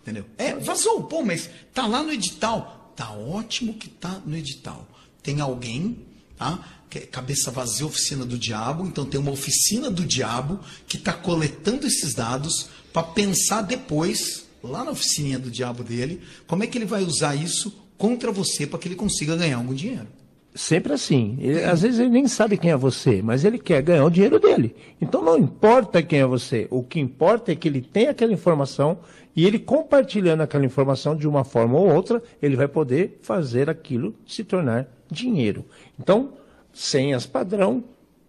Entendeu? É, vazou, pô, mas tá lá no edital. Tá ótimo que tá no edital. Tem alguém, tá? É cabeça vazia, oficina do diabo. Então tem uma oficina do diabo que tá coletando esses dados para pensar depois, lá na oficininha do diabo dele, como é que ele vai usar isso contra você para que ele consiga ganhar algum dinheiro. Sempre assim. Ele- às vezes ele nem sabe quem é você, mas ele quer ganhar o dinheiro dele. Então não importa quem é você. O que importa é que ele tem aquela informação e ele compartilhando aquela informação de uma forma ou outra, ele vai poder fazer aquilo se tornar dinheiro. Então, senhas padrão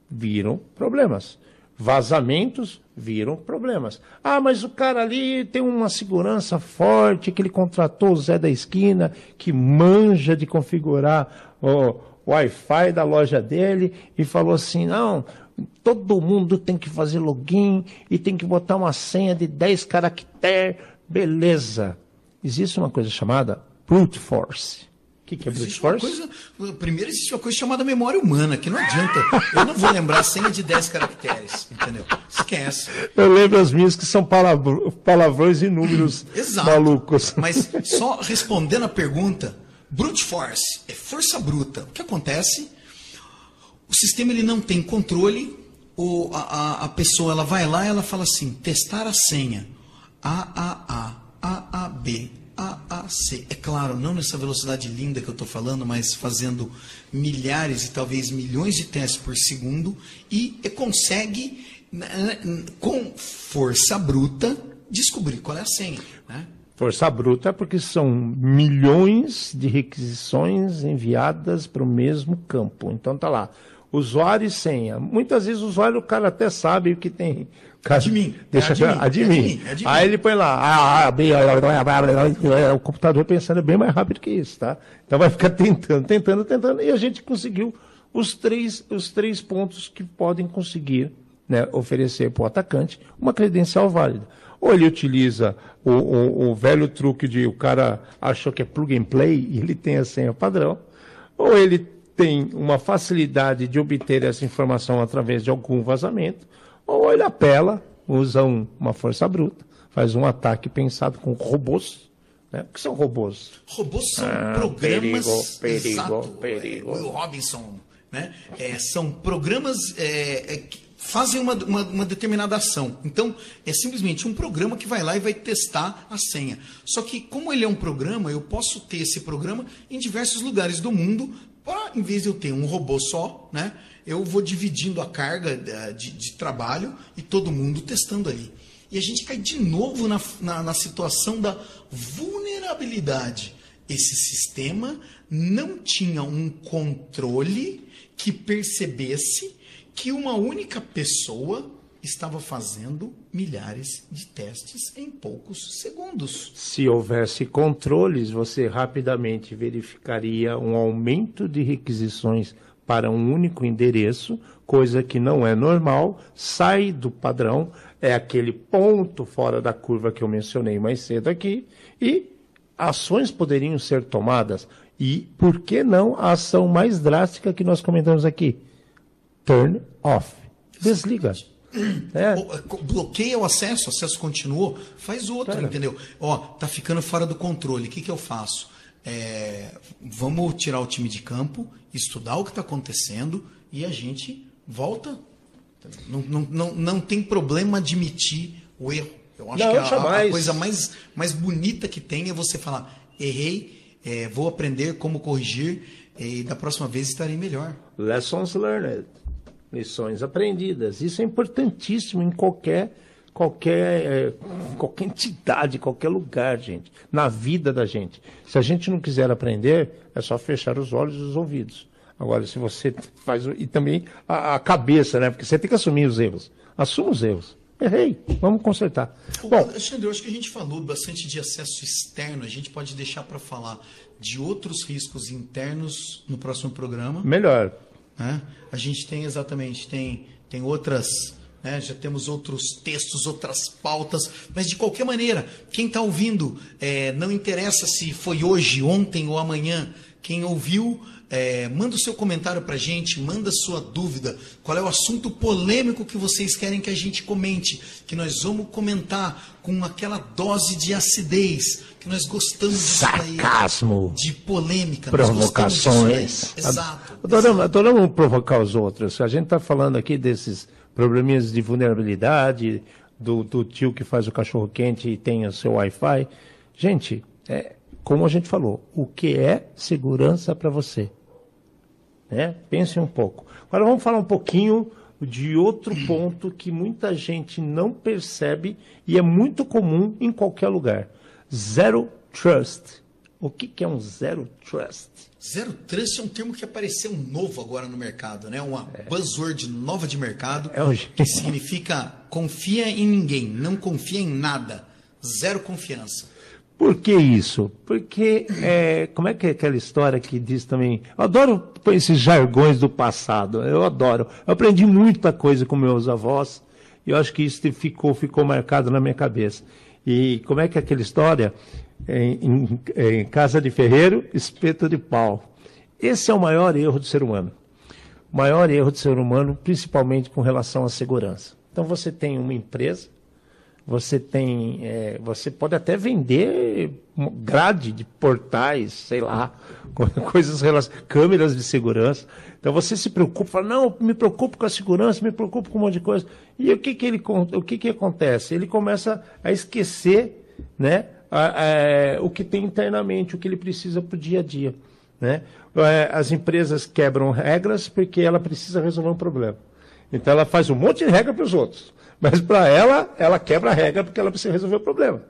viram problemas. Vazamentos viram problemas. Ah, mas o cara ali tem uma segurança forte, que ele contratou o Zé da esquina, que manja de configurar o Wi-Fi da loja dele, e falou assim: não, todo mundo tem que fazer login e tem que botar uma senha de 10 caracteres. Beleza. Existe uma coisa chamada brute force. O que, que é brute force? coisa, primeiro existe uma coisa chamada memória humana, que não adianta. Eu não vou lembrar a senha de 10 caracteres, entendeu? Esquece. Eu lembro as minhas que são palavr- palavrões e números [laughs] Exato. malucos. Mas só respondendo a pergunta, brute force é força bruta. O que acontece? O sistema ele não tem controle. O, a, a, a pessoa ela vai lá e ela fala assim: testar a senha. AAA, AAB, AAC. É claro, não nessa velocidade linda que eu estou falando, mas fazendo milhares e talvez milhões de testes por segundo e consegue, né, com força bruta, descobrir qual é a senha. Né? Força bruta porque são milhões de requisições enviadas para o mesmo campo. Então tá lá. Usuário e senha. Muitas vezes o usuário, o cara até sabe o que tem. Cara Admin. Deixa É admin, admin. é admin, é admin. Aí ele põe lá. ah, ah, B, o computador pensando é bem mais rápido que isso, tá? Então vai ficar [laughs] tentando, tentando, tentando. E a gente conseguiu os três, os três pontos que podem conseguir né, oferecer para o atacante uma credencial válida. Ou ele utiliza o, o- o velho truque de o cara achou que é plug and play e [laughs] ele tem a senha padrão, ou ele tem uma facilidade de obter essa informação através de algum vazamento, ou ele apela, usa um- uma força bruta, faz um ataque pensado com robôs. Né? O que são robôs? Robôs são Ah, programas. perigo, perigo, exato, perigo. é, Will Robinson. Né? É, são programas é, é, que fazem uma, uma- uma determinada ação. Então, é simplesmente um programa que vai lá e vai testar a senha. Só que, como ele é um programa, eu posso ter esse programa em diversos lugares do mundo. Pra, em vez de eu ter um robô só, né? Eu vou dividindo a carga eh, de, de trabalho e todo mundo testando ali. E a gente cai de novo na, na, na situação da vulnerabilidade. Esse sistema não tinha um controle que percebesse que uma única pessoa estava fazendo milhares de testes em poucos segundos. Se houvesse controles, você rapidamente verificaria um aumento de requisições para um único endereço, coisa que não é normal, sai do padrão, é aquele ponto fora da curva que eu mencionei mais cedo aqui, e ações poderiam ser tomadas. E por que não a ação mais drástica que nós comentamos aqui? Turn off. Desliga. É. Co- Bloqueia o acesso, o acesso continuou, faz outro, Cara. entendeu? Ó, tá ficando fora do controle, o que, que eu faço? É, vamos tirar o time de campo, estudar o que está acontecendo e a gente volta. Não, não, não, não tem problema admitir o erro. Eu acho Não, que a- a, coisa mais, mais bonita que tem é você falar, errei, eh, vou aprender como corrigir eh, e da próxima vez estarei melhor. Lessons learned. lições aprendidas. Isso é importantíssimo em qualquer qualquer, é, qualquer entidade, qualquer lugar, gente, na vida da gente. Se a gente não quiser aprender, é só fechar os olhos e os ouvidos. Agora, se você faz. E também a, a cabeça, né? Porque você tem que assumir os erros. Assuma os erros. Errei, vamos consertar. Bom, Alexandre, eu acho que a gente falou bastante de acesso externo. A gente pode deixar para falar de outros riscos internos no próximo programa. Melhor. Né? A gente tem exatamente, tem, tem outras. Né? Já temos outros textos, outras pautas, mas de qualquer maneira, quem está ouvindo, é, não interessa se foi hoje, ontem ou amanhã, quem ouviu, é, manda o seu comentário para a gente, manda sua dúvida. Qual é o assunto polêmico que vocês querem que a gente comente? Que nós vamos comentar com aquela dose de acidez, que nós gostamos Sarcasmo. de polêmica. Provocações. Exato. Adoramos, adoramos provocar os outros. A gente está falando aqui desses probleminhas de vulnerabilidade, do, do tio que faz o cachorro quente e tem o seu Wi-Fi. Gente, é, como a gente falou, o que é segurança para você? Né? Pense um pouco. Agora vamos falar um pouquinho de outro ponto que muita gente não percebe e é muito comum em qualquer lugar. Zero trust. O que, que é um zero trust? Zero trust é um termo que apareceu novo agora no mercado, né? Uma é. buzzword nova de mercado é um... que significa confia em ninguém, não confia em nada, zero confiança. Por que isso? Porque, é, como é que é aquela história que diz também? Eu adoro esses jargões do passado, eu adoro. Eu aprendi muita coisa com meus avós e eu acho que isso ficou, ficou marcado na minha cabeça. E como é que é aquela história? Em, em, em casa de ferreiro, espeto de pau. Esse é o maior erro do ser humano. O maior erro do ser humano, principalmente com relação à segurança. Então você tem uma empresa você tem, é, você pode até vender grade de portais, sei lá, [laughs] coisas relacionadas, câmeras de segurança. Então você se preocupa, fala, não, me preocupo com a segurança, me preocupo com um monte de coisa. E o que que ele, o que que acontece? Ele começa a esquecer, né, a, o que tem internamente, o que ele precisa para o dia a dia, né? É, as empresas quebram regras porque ela precisa resolver um problema. Então ela faz um monte de regra para os outros. Mas para ela, ela quebra a regra porque ela precisa resolver o problema.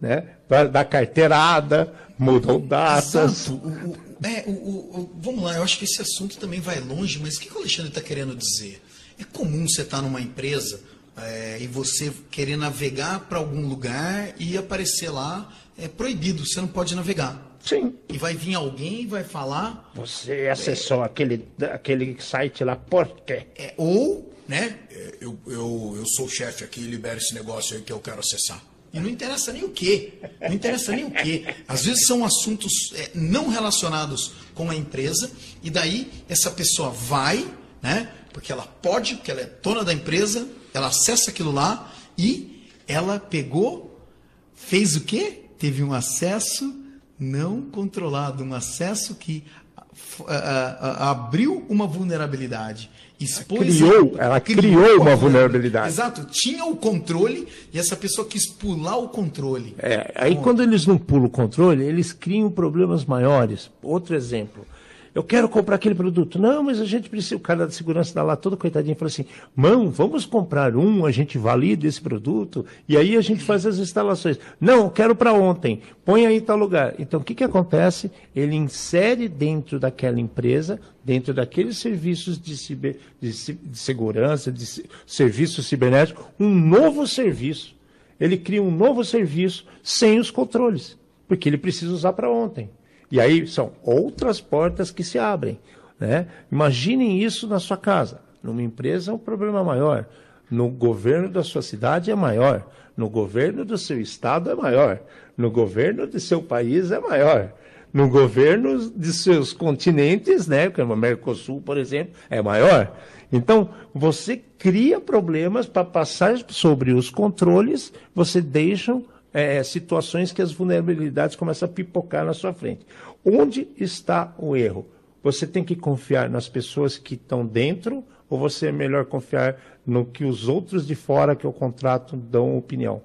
Né? Para dar carteirada, mudam datas. O, o, é, o, vamos lá, eu acho que esse assunto também vai longe, mas o que, que o Alexandre está querendo dizer? É comum você estar tá numa empresa é, e você querer navegar para algum lugar e aparecer lá é proibido, você não pode navegar. Sim. E vai vir alguém e vai falar. Você acessou é, aquele, aquele site lá por quê? É, ou né? É, eu, eu, eu sou o chefe aqui, libera esse negócio aí que eu quero acessar. E não interessa nem o quê. Não interessa nem o quê. Às vezes são assuntos é, não relacionados com a empresa, e daí essa pessoa vai, né? Porque ela pode, porque ela é dona da empresa, ela acessa aquilo lá e ela pegou, fez o quê? Teve um acesso não controlado, um acesso que abriu uma vulnerabilidade expôs. Criou, ela criou, criou uma vulnerabilidade. Exato, tinha o controle e essa pessoa quis pular o controle. É, aí Bom, quando eles não pulam o controle, eles criam problemas maiores. Outro exemplo. Eu quero comprar aquele produto. Não, mas a gente precisa. O cara da segurança dá lá todo coitadinho fala assim: mão, vamos comprar um, a gente valida esse produto e aí a gente faz as instalações. Não, quero para ontem. Põe aí em tal lugar. Então o que, que acontece? Ele insere dentro daquela empresa, dentro daqueles serviços de, ciber, de, de segurança, de serviço cibernético, um novo serviço. Ele cria um novo serviço sem os controles, porque ele precisa usar para ontem. E aí são outras portas que se abrem. Né? Imaginem isso na sua casa. Numa empresa é um problema maior. No governo da sua cidade é maior. No governo do seu estado é maior. No governo do seu país é maior. No governo de seus continentes, né, como o Mercosul, por exemplo, é maior. Então, você cria problemas para passar sobre os controles, você deixa é, situações que as vulnerabilidades começam a pipocar na sua frente. Onde está o erro? Você tem que confiar nas pessoas que estão dentro ou você é melhor confiar no que os outros de fora que o contrato dão opinião?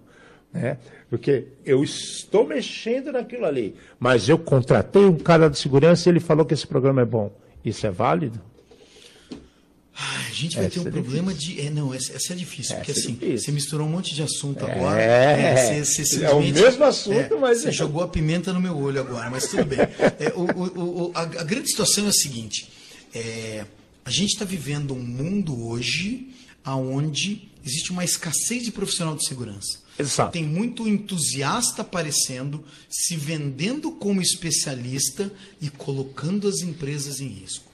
Né? Porque eu estou mexendo naquilo ali, mas eu contratei um cara de segurança e ele falou que esse programa é bom. Isso é válido? Ai, gente vai ter um Essa é problema de. É, não, essa, essa é difícil, porque Essa é assim, difícil. você misturou um monte de assunto É, agora. é. você, você É o mesmo assunto, é, mas- Você jogou a pimenta no meu olho agora, mas tudo bem. É, o- o- o- a, a grande situação é a seguinte: é, a gente está vivendo um mundo hoje onde existe uma escassez de profissional de segurança. Exato. Tem muito entusiasta aparecendo, se vendendo como especialista e colocando as empresas em risco.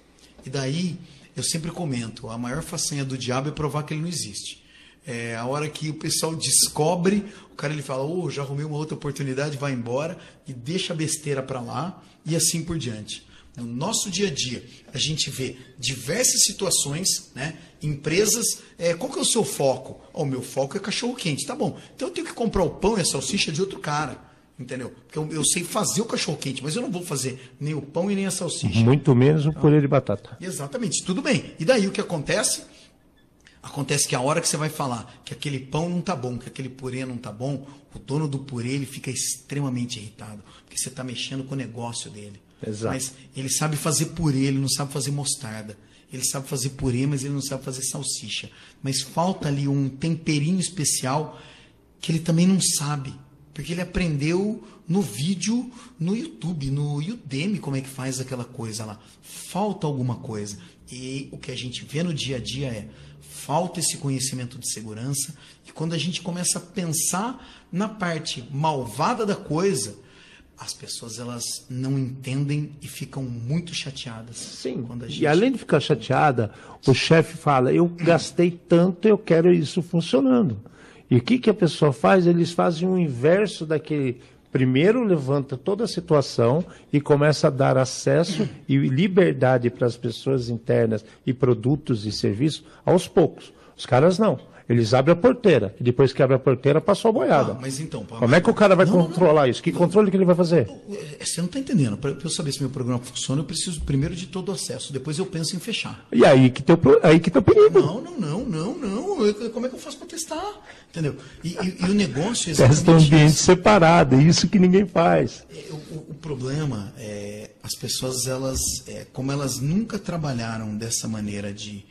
E daí, eu sempre comento, a maior façanha do diabo é provar que ele não existe. É, a hora que o pessoal descobre, o cara ele fala, oh, já arrumei uma outra oportunidade, vai embora e deixa a besteira para lá e assim por diante. No nosso dia a dia, a gente vê diversas situações, né? Empresas, é, qual que é o seu foco? Oh, o meu foco é cachorro quente, tá bom. Então eu tenho que comprar o pão e a salsicha de outro cara, entendeu? Porque eu, eu sei fazer o cachorro quente, mas eu não vou fazer nem o pão e nem a salsicha. Muito menos o purê de batata. Exatamente, tudo bem. E daí o que acontece? Acontece que a hora que você vai falar que aquele pão não tá bom, que aquele purê não tá bom, o dono do purê ele fica extremamente irritado, porque você está mexendo com o negócio dele. Exato. Mas ele sabe fazer purê, ele não sabe fazer mostarda. Ele sabe fazer purê, mas ele não sabe fazer salsicha. Mas falta ali um temperinho especial que ele também não sabe. Porque ele aprendeu no vídeo no YouTube, no Udemy, como é que faz aquela coisa lá. Falta alguma coisa. E o que a gente vê no dia a dia é falta esse conhecimento de segurança. E quando a gente começa a pensar na parte malvada da coisa, as pessoas elas não entendem e ficam muito chateadas. Sim. Gente... E além de ficar chateada, o chefe fala: Eu gastei tanto, eu quero isso funcionando. E o que, que a pessoa faz? Eles fazem o inverso daquele. Primeiro levanta toda a situação e começa a dar acesso e liberdade para as pessoas internas e produtos e serviços aos poucos. Os caras não. Eles abrem a porteira. E depois que abre a porteira, passou a boiada. Ah, mas então, Como é que o cara vai Não, não, não. controlar isso? Que controle que ele vai fazer? É, Você não está entendendo. Para eu saber se meu programa funciona, eu preciso primeiro de todo o acesso. Depois eu penso em fechar. E aí que tem aí que tem o perigo. Não, não, não, não, não. Eu- Como é que eu faço para testar? Entendeu? E, e- e o negócio é [laughs] Testa um exatamente ambiente isso. separado, é isso que ninguém faz. É, O, o- o problema é as pessoas elas é, como elas nunca trabalharam dessa maneira de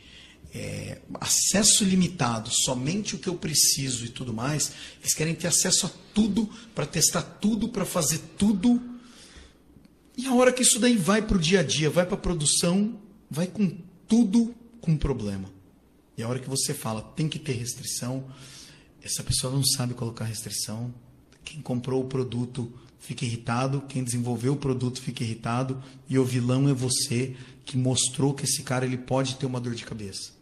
é, acesso limitado, somente o que eu preciso e tudo mais, eles querem ter acesso a tudo para testar tudo, para fazer tudo. E a hora que isso daí vai para o dia a dia, vai para a produção, vai com tudo com problema. E a hora que você fala tem que ter restrição, essa pessoa não sabe colocar restrição. Quem comprou o produto fica irritado, quem desenvolveu o produto fica irritado, e o vilão é você que mostrou que esse cara ele pode ter uma dor de cabeça.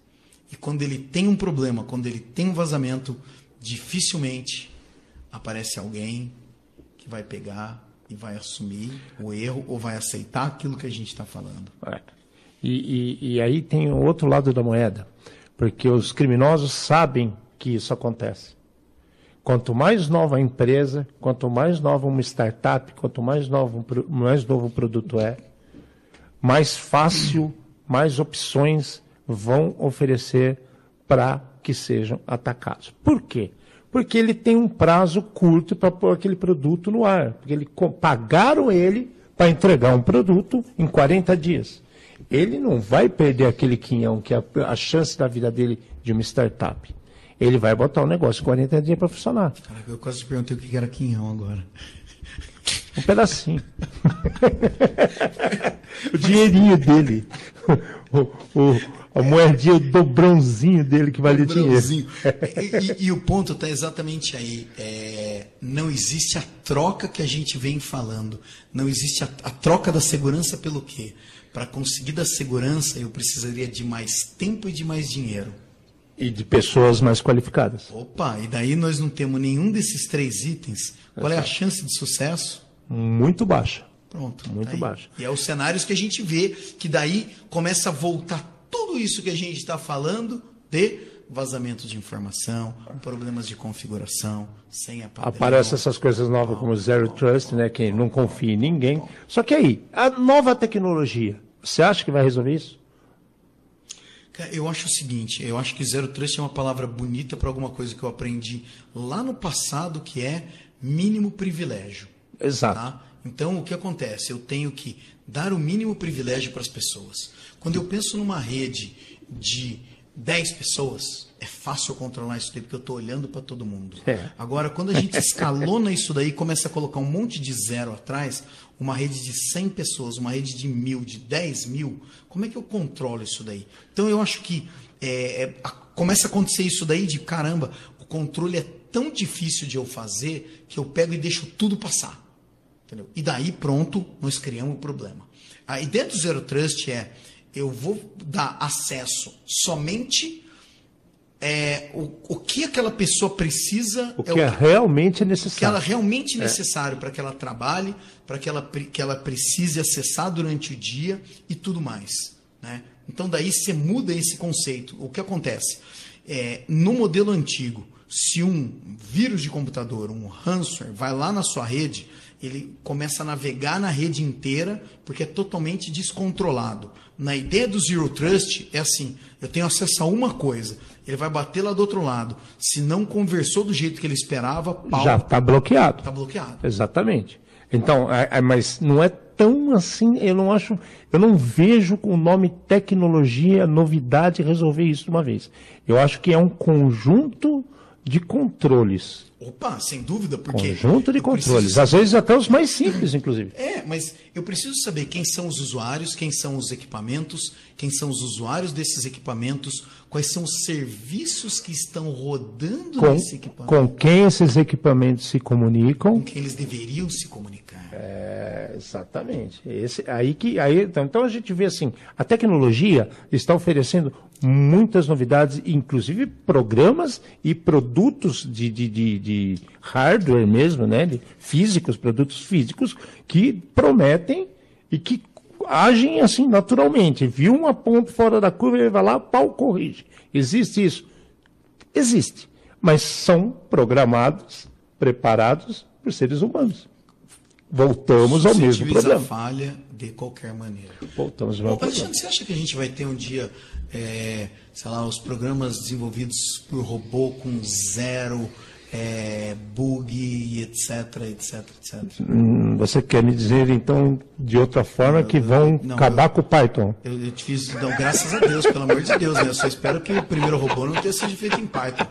E quando ele tem um problema, quando ele tem um vazamento, dificilmente aparece alguém que vai pegar e vai assumir o erro ou vai aceitar aquilo que a gente está falando. É. E, e- e aí tem o outro lado da moeda, porque os criminosos sabem que isso acontece. Quanto mais nova a empresa, quanto mais nova uma startup, quanto mais novo, mais novo o produto é, mais fácil, mais opções vão oferecer para que sejam atacados. Por quê? Porque ele tem um prazo curto para pôr aquele produto no ar. Porque ele pagaram ele para entregar um produto em 40 dias. Ele não vai perder aquele quinhão, que é a, chance da vida dele de uma startup. Ele vai botar o negócio em 40 dias para funcionar. Caraca, eu quase te perguntei o que era quinhão agora. Um pedacinho. [laughs] o dinheirinho dele. [laughs] O, o- a moedinha, o dobrãozinho dele que vale dinheiro. E, e- e o ponto está exatamente aí. É, não existe a troca que a gente vem falando. Não existe a, a troca da segurança pelo quê? Para conseguir da segurança, eu precisaria de mais tempo e de mais dinheiro. E de pessoas mais qualificadas. Opa, e daí nós não temos nenhum desses três itens. Qual é a chance de sucesso? Muito baixa. Pronto. Muito tá aí. baixo. E é os cenários que a gente vê, que daí começa a voltar tudo isso que a gente está falando de vazamento de informação, problemas de configuração, senha padrão. Aparecem essas coisas novas como Zero Trust, né? Que não confia em ninguém. Só que aí, a nova tecnologia, você acha que vai resolver isso? Eu acho o seguinte, eu acho que zero trust é uma palavra bonita para alguma coisa que eu aprendi lá no passado, que é mínimo privilégio. Exato. Tá? Então, o que acontece? Eu tenho que dar o mínimo privilégio para as pessoas. Quando eu penso numa rede de 10 pessoas, é fácil controlar isso daí, porque eu estou olhando para todo mundo. É. Agora, quando a gente escalona isso daí, começa a colocar um monte de zero atrás, uma rede de 100 pessoas, uma rede de mil, de 10 mil, como é que eu controlo isso daí? Então, eu acho que é, é, a- começa a acontecer isso daí de caramba, o controle é tão difícil de eu fazer que eu pego e deixo tudo passar. Entendeu? E daí, pronto, nós criamos o problema. A ideia do Zero Trust é: eu vou dar acesso somente é, o, o que aquela pessoa precisa, O é que é realmente o que ela necessário. realmente necessário para que ela trabalhe, para que ela, que ela precise acessar durante o dia e tudo mais. Né? Então, daí você muda esse conceito. O que acontece? É, no modelo antigo, se um vírus de computador, um ransomware, vai lá na sua rede, ele começa a navegar na rede inteira porque é totalmente descontrolado. Na ideia do Zero Trust, é assim: eu tenho acesso a uma coisa, ele vai bater lá do outro lado. Se não conversou do jeito que ele esperava, pau, Já está bloqueado. Está bloqueado. Exatamente. Então, é- é- mas não é tão assim, eu não acho, eu não vejo com o nome tecnologia, novidade resolver isso de uma vez. Eu acho que é um conjunto de controles. Opa, sem dúvida, porque. Conjunto de eu preciso controles. Às vezes até os mais simples, inclusive. É, mas eu preciso saber quem são os usuários, quem são os equipamentos, quem são os usuários desses equipamentos, quais são os serviços que estão rodando Com, nesse equipamento, com quem esses equipamentos se comunicam. com quem eles deveriam se comunicar. É, exatamente. Esse, aí que, aí, então, então a gente vê assim, a tecnologia está oferecendo muitas novidades, inclusive programas e produtos de, de, de, de hardware mesmo, né? De físicos, produtos físicos que prometem e que agem assim naturalmente. Viu uma ponta fora da curva, ele vai lá, pau, corrige. Existe isso? Existe. Mas são programados, preparados por seres humanos. Voltamos ao mesmo problema. falha de qualquer maneira. Voltamos ao mesmo. Alexandre, você acha que a gente vai ter um dia, é, sei lá, os programas desenvolvidos por robô com zero é, bug, etc, etc, etc? Hum, Você quer me dizer, então, de outra forma, que vão não, acabar eu- com o Python? Eu, eu te fiz, não, graças a Deus, pelo amor de Deus, né? Eu só espero que o primeiro robô não tenha sido feito em Python.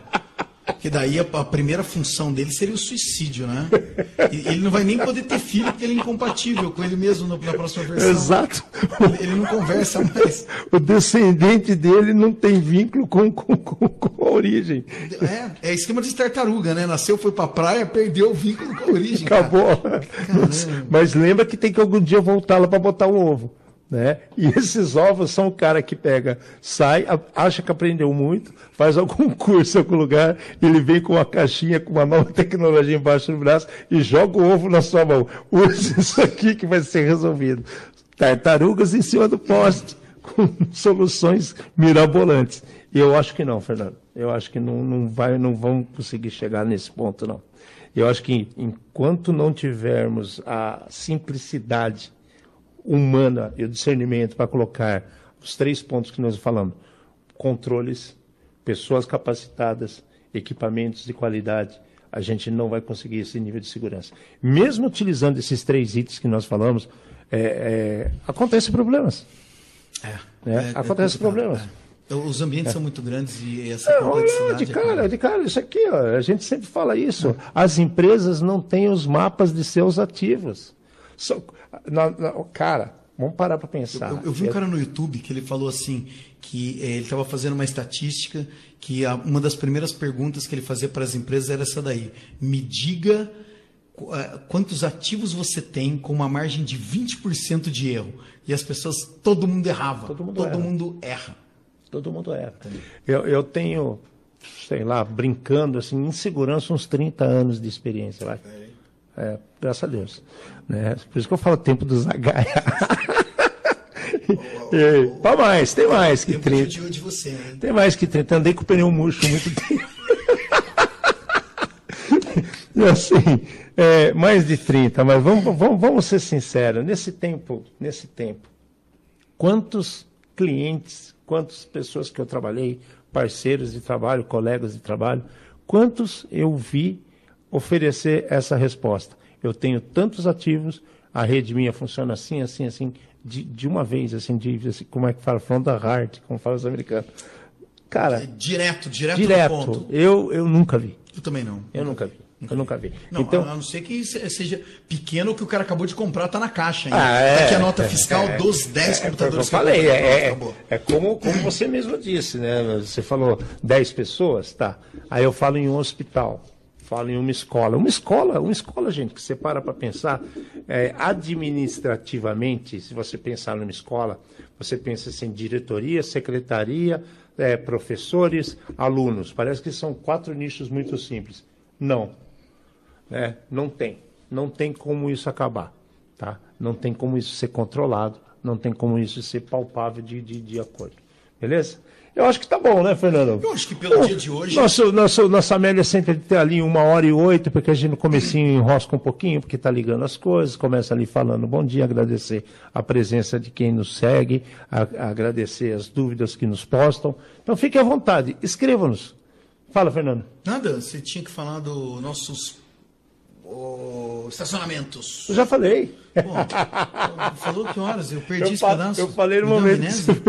Porque daí a, a primeira função dele seria o suicídio, né? E ele não vai nem poder ter filho porque ele é incompatível com ele mesmo no- na próxima versão. Exato. Ele, ele não conversa mais. O descendente dele não tem vínculo com, com, com, com a origem. É, é esquema de tartaruga, né? Nasceu, foi pra praia, perdeu o vínculo com a origem. Acabou. Mas, mas lembra que tem que algum dia voltar lá para botar o ovo. Né? E esses ovos são o cara que pega, sai, acha que aprendeu muito, faz algum [laughs] curso em algum lugar, ele vem com uma caixinha com uma nova tecnologia embaixo do braço e joga o ovo na sua mão. Use [laughs] isso aqui que vai ser resolvido. Tartarugas em cima do poste, [laughs] com soluções mirabolantes. Eu acho que não, Fernando. Eu acho que não, não, vai, não vão conseguir chegar nesse ponto, não. Eu acho que enquanto não tivermos a simplicidade humana e o discernimento para colocar os três pontos que nós falamos: controles, pessoas capacitadas, equipamentos de qualidade, a gente não vai conseguir esse nível de segurança. Mesmo utilizando esses três itens que nós falamos, é, é, acontecem problemas. É, né? é- é Acontecem problemas. é. Os ambientes são muito grandes e essa É, complexidade. de é cara, de cara, isso aqui, ó, a gente sempre fala isso. As empresas não têm os mapas de seus ativos. Só- na- na- cara, vamos parar para pensar. Eu, eu vi um cara no YouTube que ele falou assim que eh, ele estava fazendo uma estatística que a- uma das primeiras perguntas que ele fazia para as empresas era essa daí: me diga eh, quantos ativos você tem com uma margem de 20% de erro. E as pessoas, todo mundo errava, Todo mundo todo erra. mundo erra. Todo mundo erra. Eu, eu tenho, sei lá, brincando assim, em segurança, uns 30 anos de experiência, vai. É, graças a Deus. Né? Por isso que eu falo tempo do Zagaia. [laughs] Para mais, tem mais que Tempo 30. judiou de você? Tem mais que 30. Andei com o pneu murcho muito tempo. [laughs] Assim, é, mais de 30, mas vamos, vamos, vamos ser sinceros. Nesse tempo, nesse tempo, quantos clientes, quantas pessoas que eu trabalhei, parceiros de trabalho, colegas de trabalho, quantos eu vi oferecer essa resposta? Eu tenho tantos ativos, a rede minha funciona assim, assim, assim, de, de uma vez, assim, de, assim, como é que fala? From the heart, como falam os americanos. Cara, Direto, direto, direto. no ponto. Eu, eu nunca vi. Eu também não. Eu nunca vi. Eu nunca vi. Não, então, a não ser que se- seja pequeno que o cara acabou de comprar, tá na caixa. Ah, é, Tá aqui a nota é, fiscal é, dos 10 é, foi o que computadores eu falei, é, é, acabou. é como, como você mesmo disse, né? Você falou 10 pessoas, tá. Aí eu falo em um hospital, falo em uma escola. Uma escola, uma escola, gente, que você para para pensar, é, administrativamente, se você pensar numa escola, você pensa assim, diretoria, secretaria, é, professores, alunos. Parece que são quatro nichos muito simples. Não né? Não tem. Não tem como isso acabar. Tá? Não tem como isso ser controlado. Não tem como isso ser palpável de, de, de acordo. Beleza? Eu acho que tá bom, né, Fernando? Eu acho que pelo dia de hoje- Nosso, nosso, nossa média é sempre ter ali uma hora e oito, porque a gente no comecinho enrosca um pouquinho, porque tá ligando as coisas, começa ali falando bom dia, agradecer a presença de quem nos segue, a- agradecer as dúvidas que nos postam. Então fique à vontade, escreva-nos. Fala, Fernando. Nada, você tinha que falar dos nossos estacionamentos. Eu já falei. Bom, falou que horas? Eu perdi Eu, esse pedaço. eu falei no momento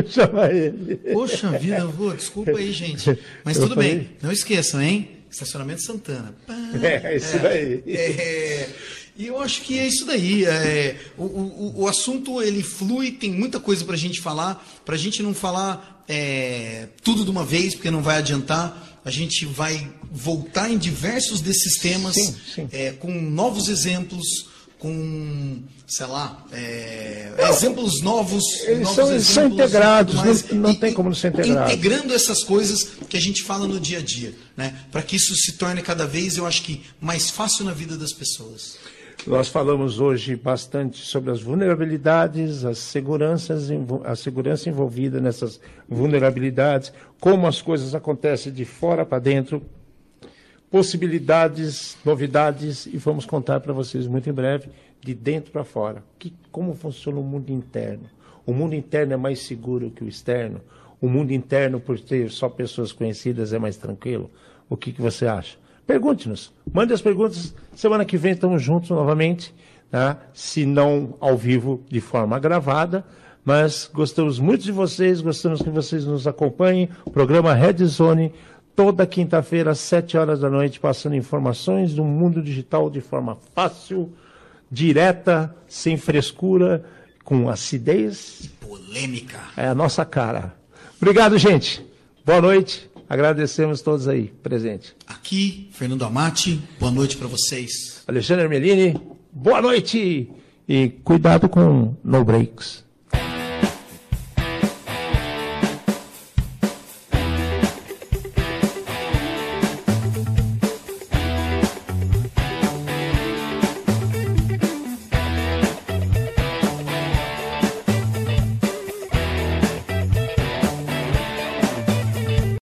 de [laughs] chamar ele. Poxa vida, vou, desculpa aí, gente. Mas Eu tudo falei. bem, não esqueçam, hein? Estacionamento Santana. Pá, É, isso daí. é, e eu acho que é isso daí. é, o, o, o assunto ele flui, tem muita coisa pra gente falar. Pra gente não falar é, tudo de uma vez, porque não vai adiantar. A gente vai voltar em diversos desses temas Sim, sim. é, com novos exemplos, com, sei lá, é, exemplos novos. Eles novos são- são exemplos e integrados, mais. não- não E- tem como não ser integrado. Integrando essas coisas que a gente fala no dia a dia, né? Para que isso se torne cada vez, eu acho que, mais fácil na vida das pessoas. Nós falamos hoje bastante sobre as vulnerabilidades, as seguranças, a segurança envolvida nessas vulnerabilidades, como as coisas acontecem de fora para dentro, possibilidades, novidades, e vamos contar para vocês muito em breve, de dentro para fora, que, como funciona o mundo interno. O mundo interno é mais seguro que o externo. O mundo interno, por ter só pessoas conhecidas, é mais tranquilo. O que, que você acha? Pergunte-nos. Mande as perguntas. Semana que vem estamos juntos novamente, tá? se não ao vivo, de forma gravada. Mas gostamos muito de vocês, gostamos que vocês nos acompanhem. Programa Red Zone, toda quinta-feira, às sete horas da noite, passando informações do mundo digital de forma fácil, direta, sem frescura, com acidez. Polêmica. É a nossa cara. Obrigado, gente. Boa noite. Agradecemos todos aí presentes. Aqui, Fernando Amati, boa noite para vocês. Alexandre Melini, boa noite. E cuidado com no breaks.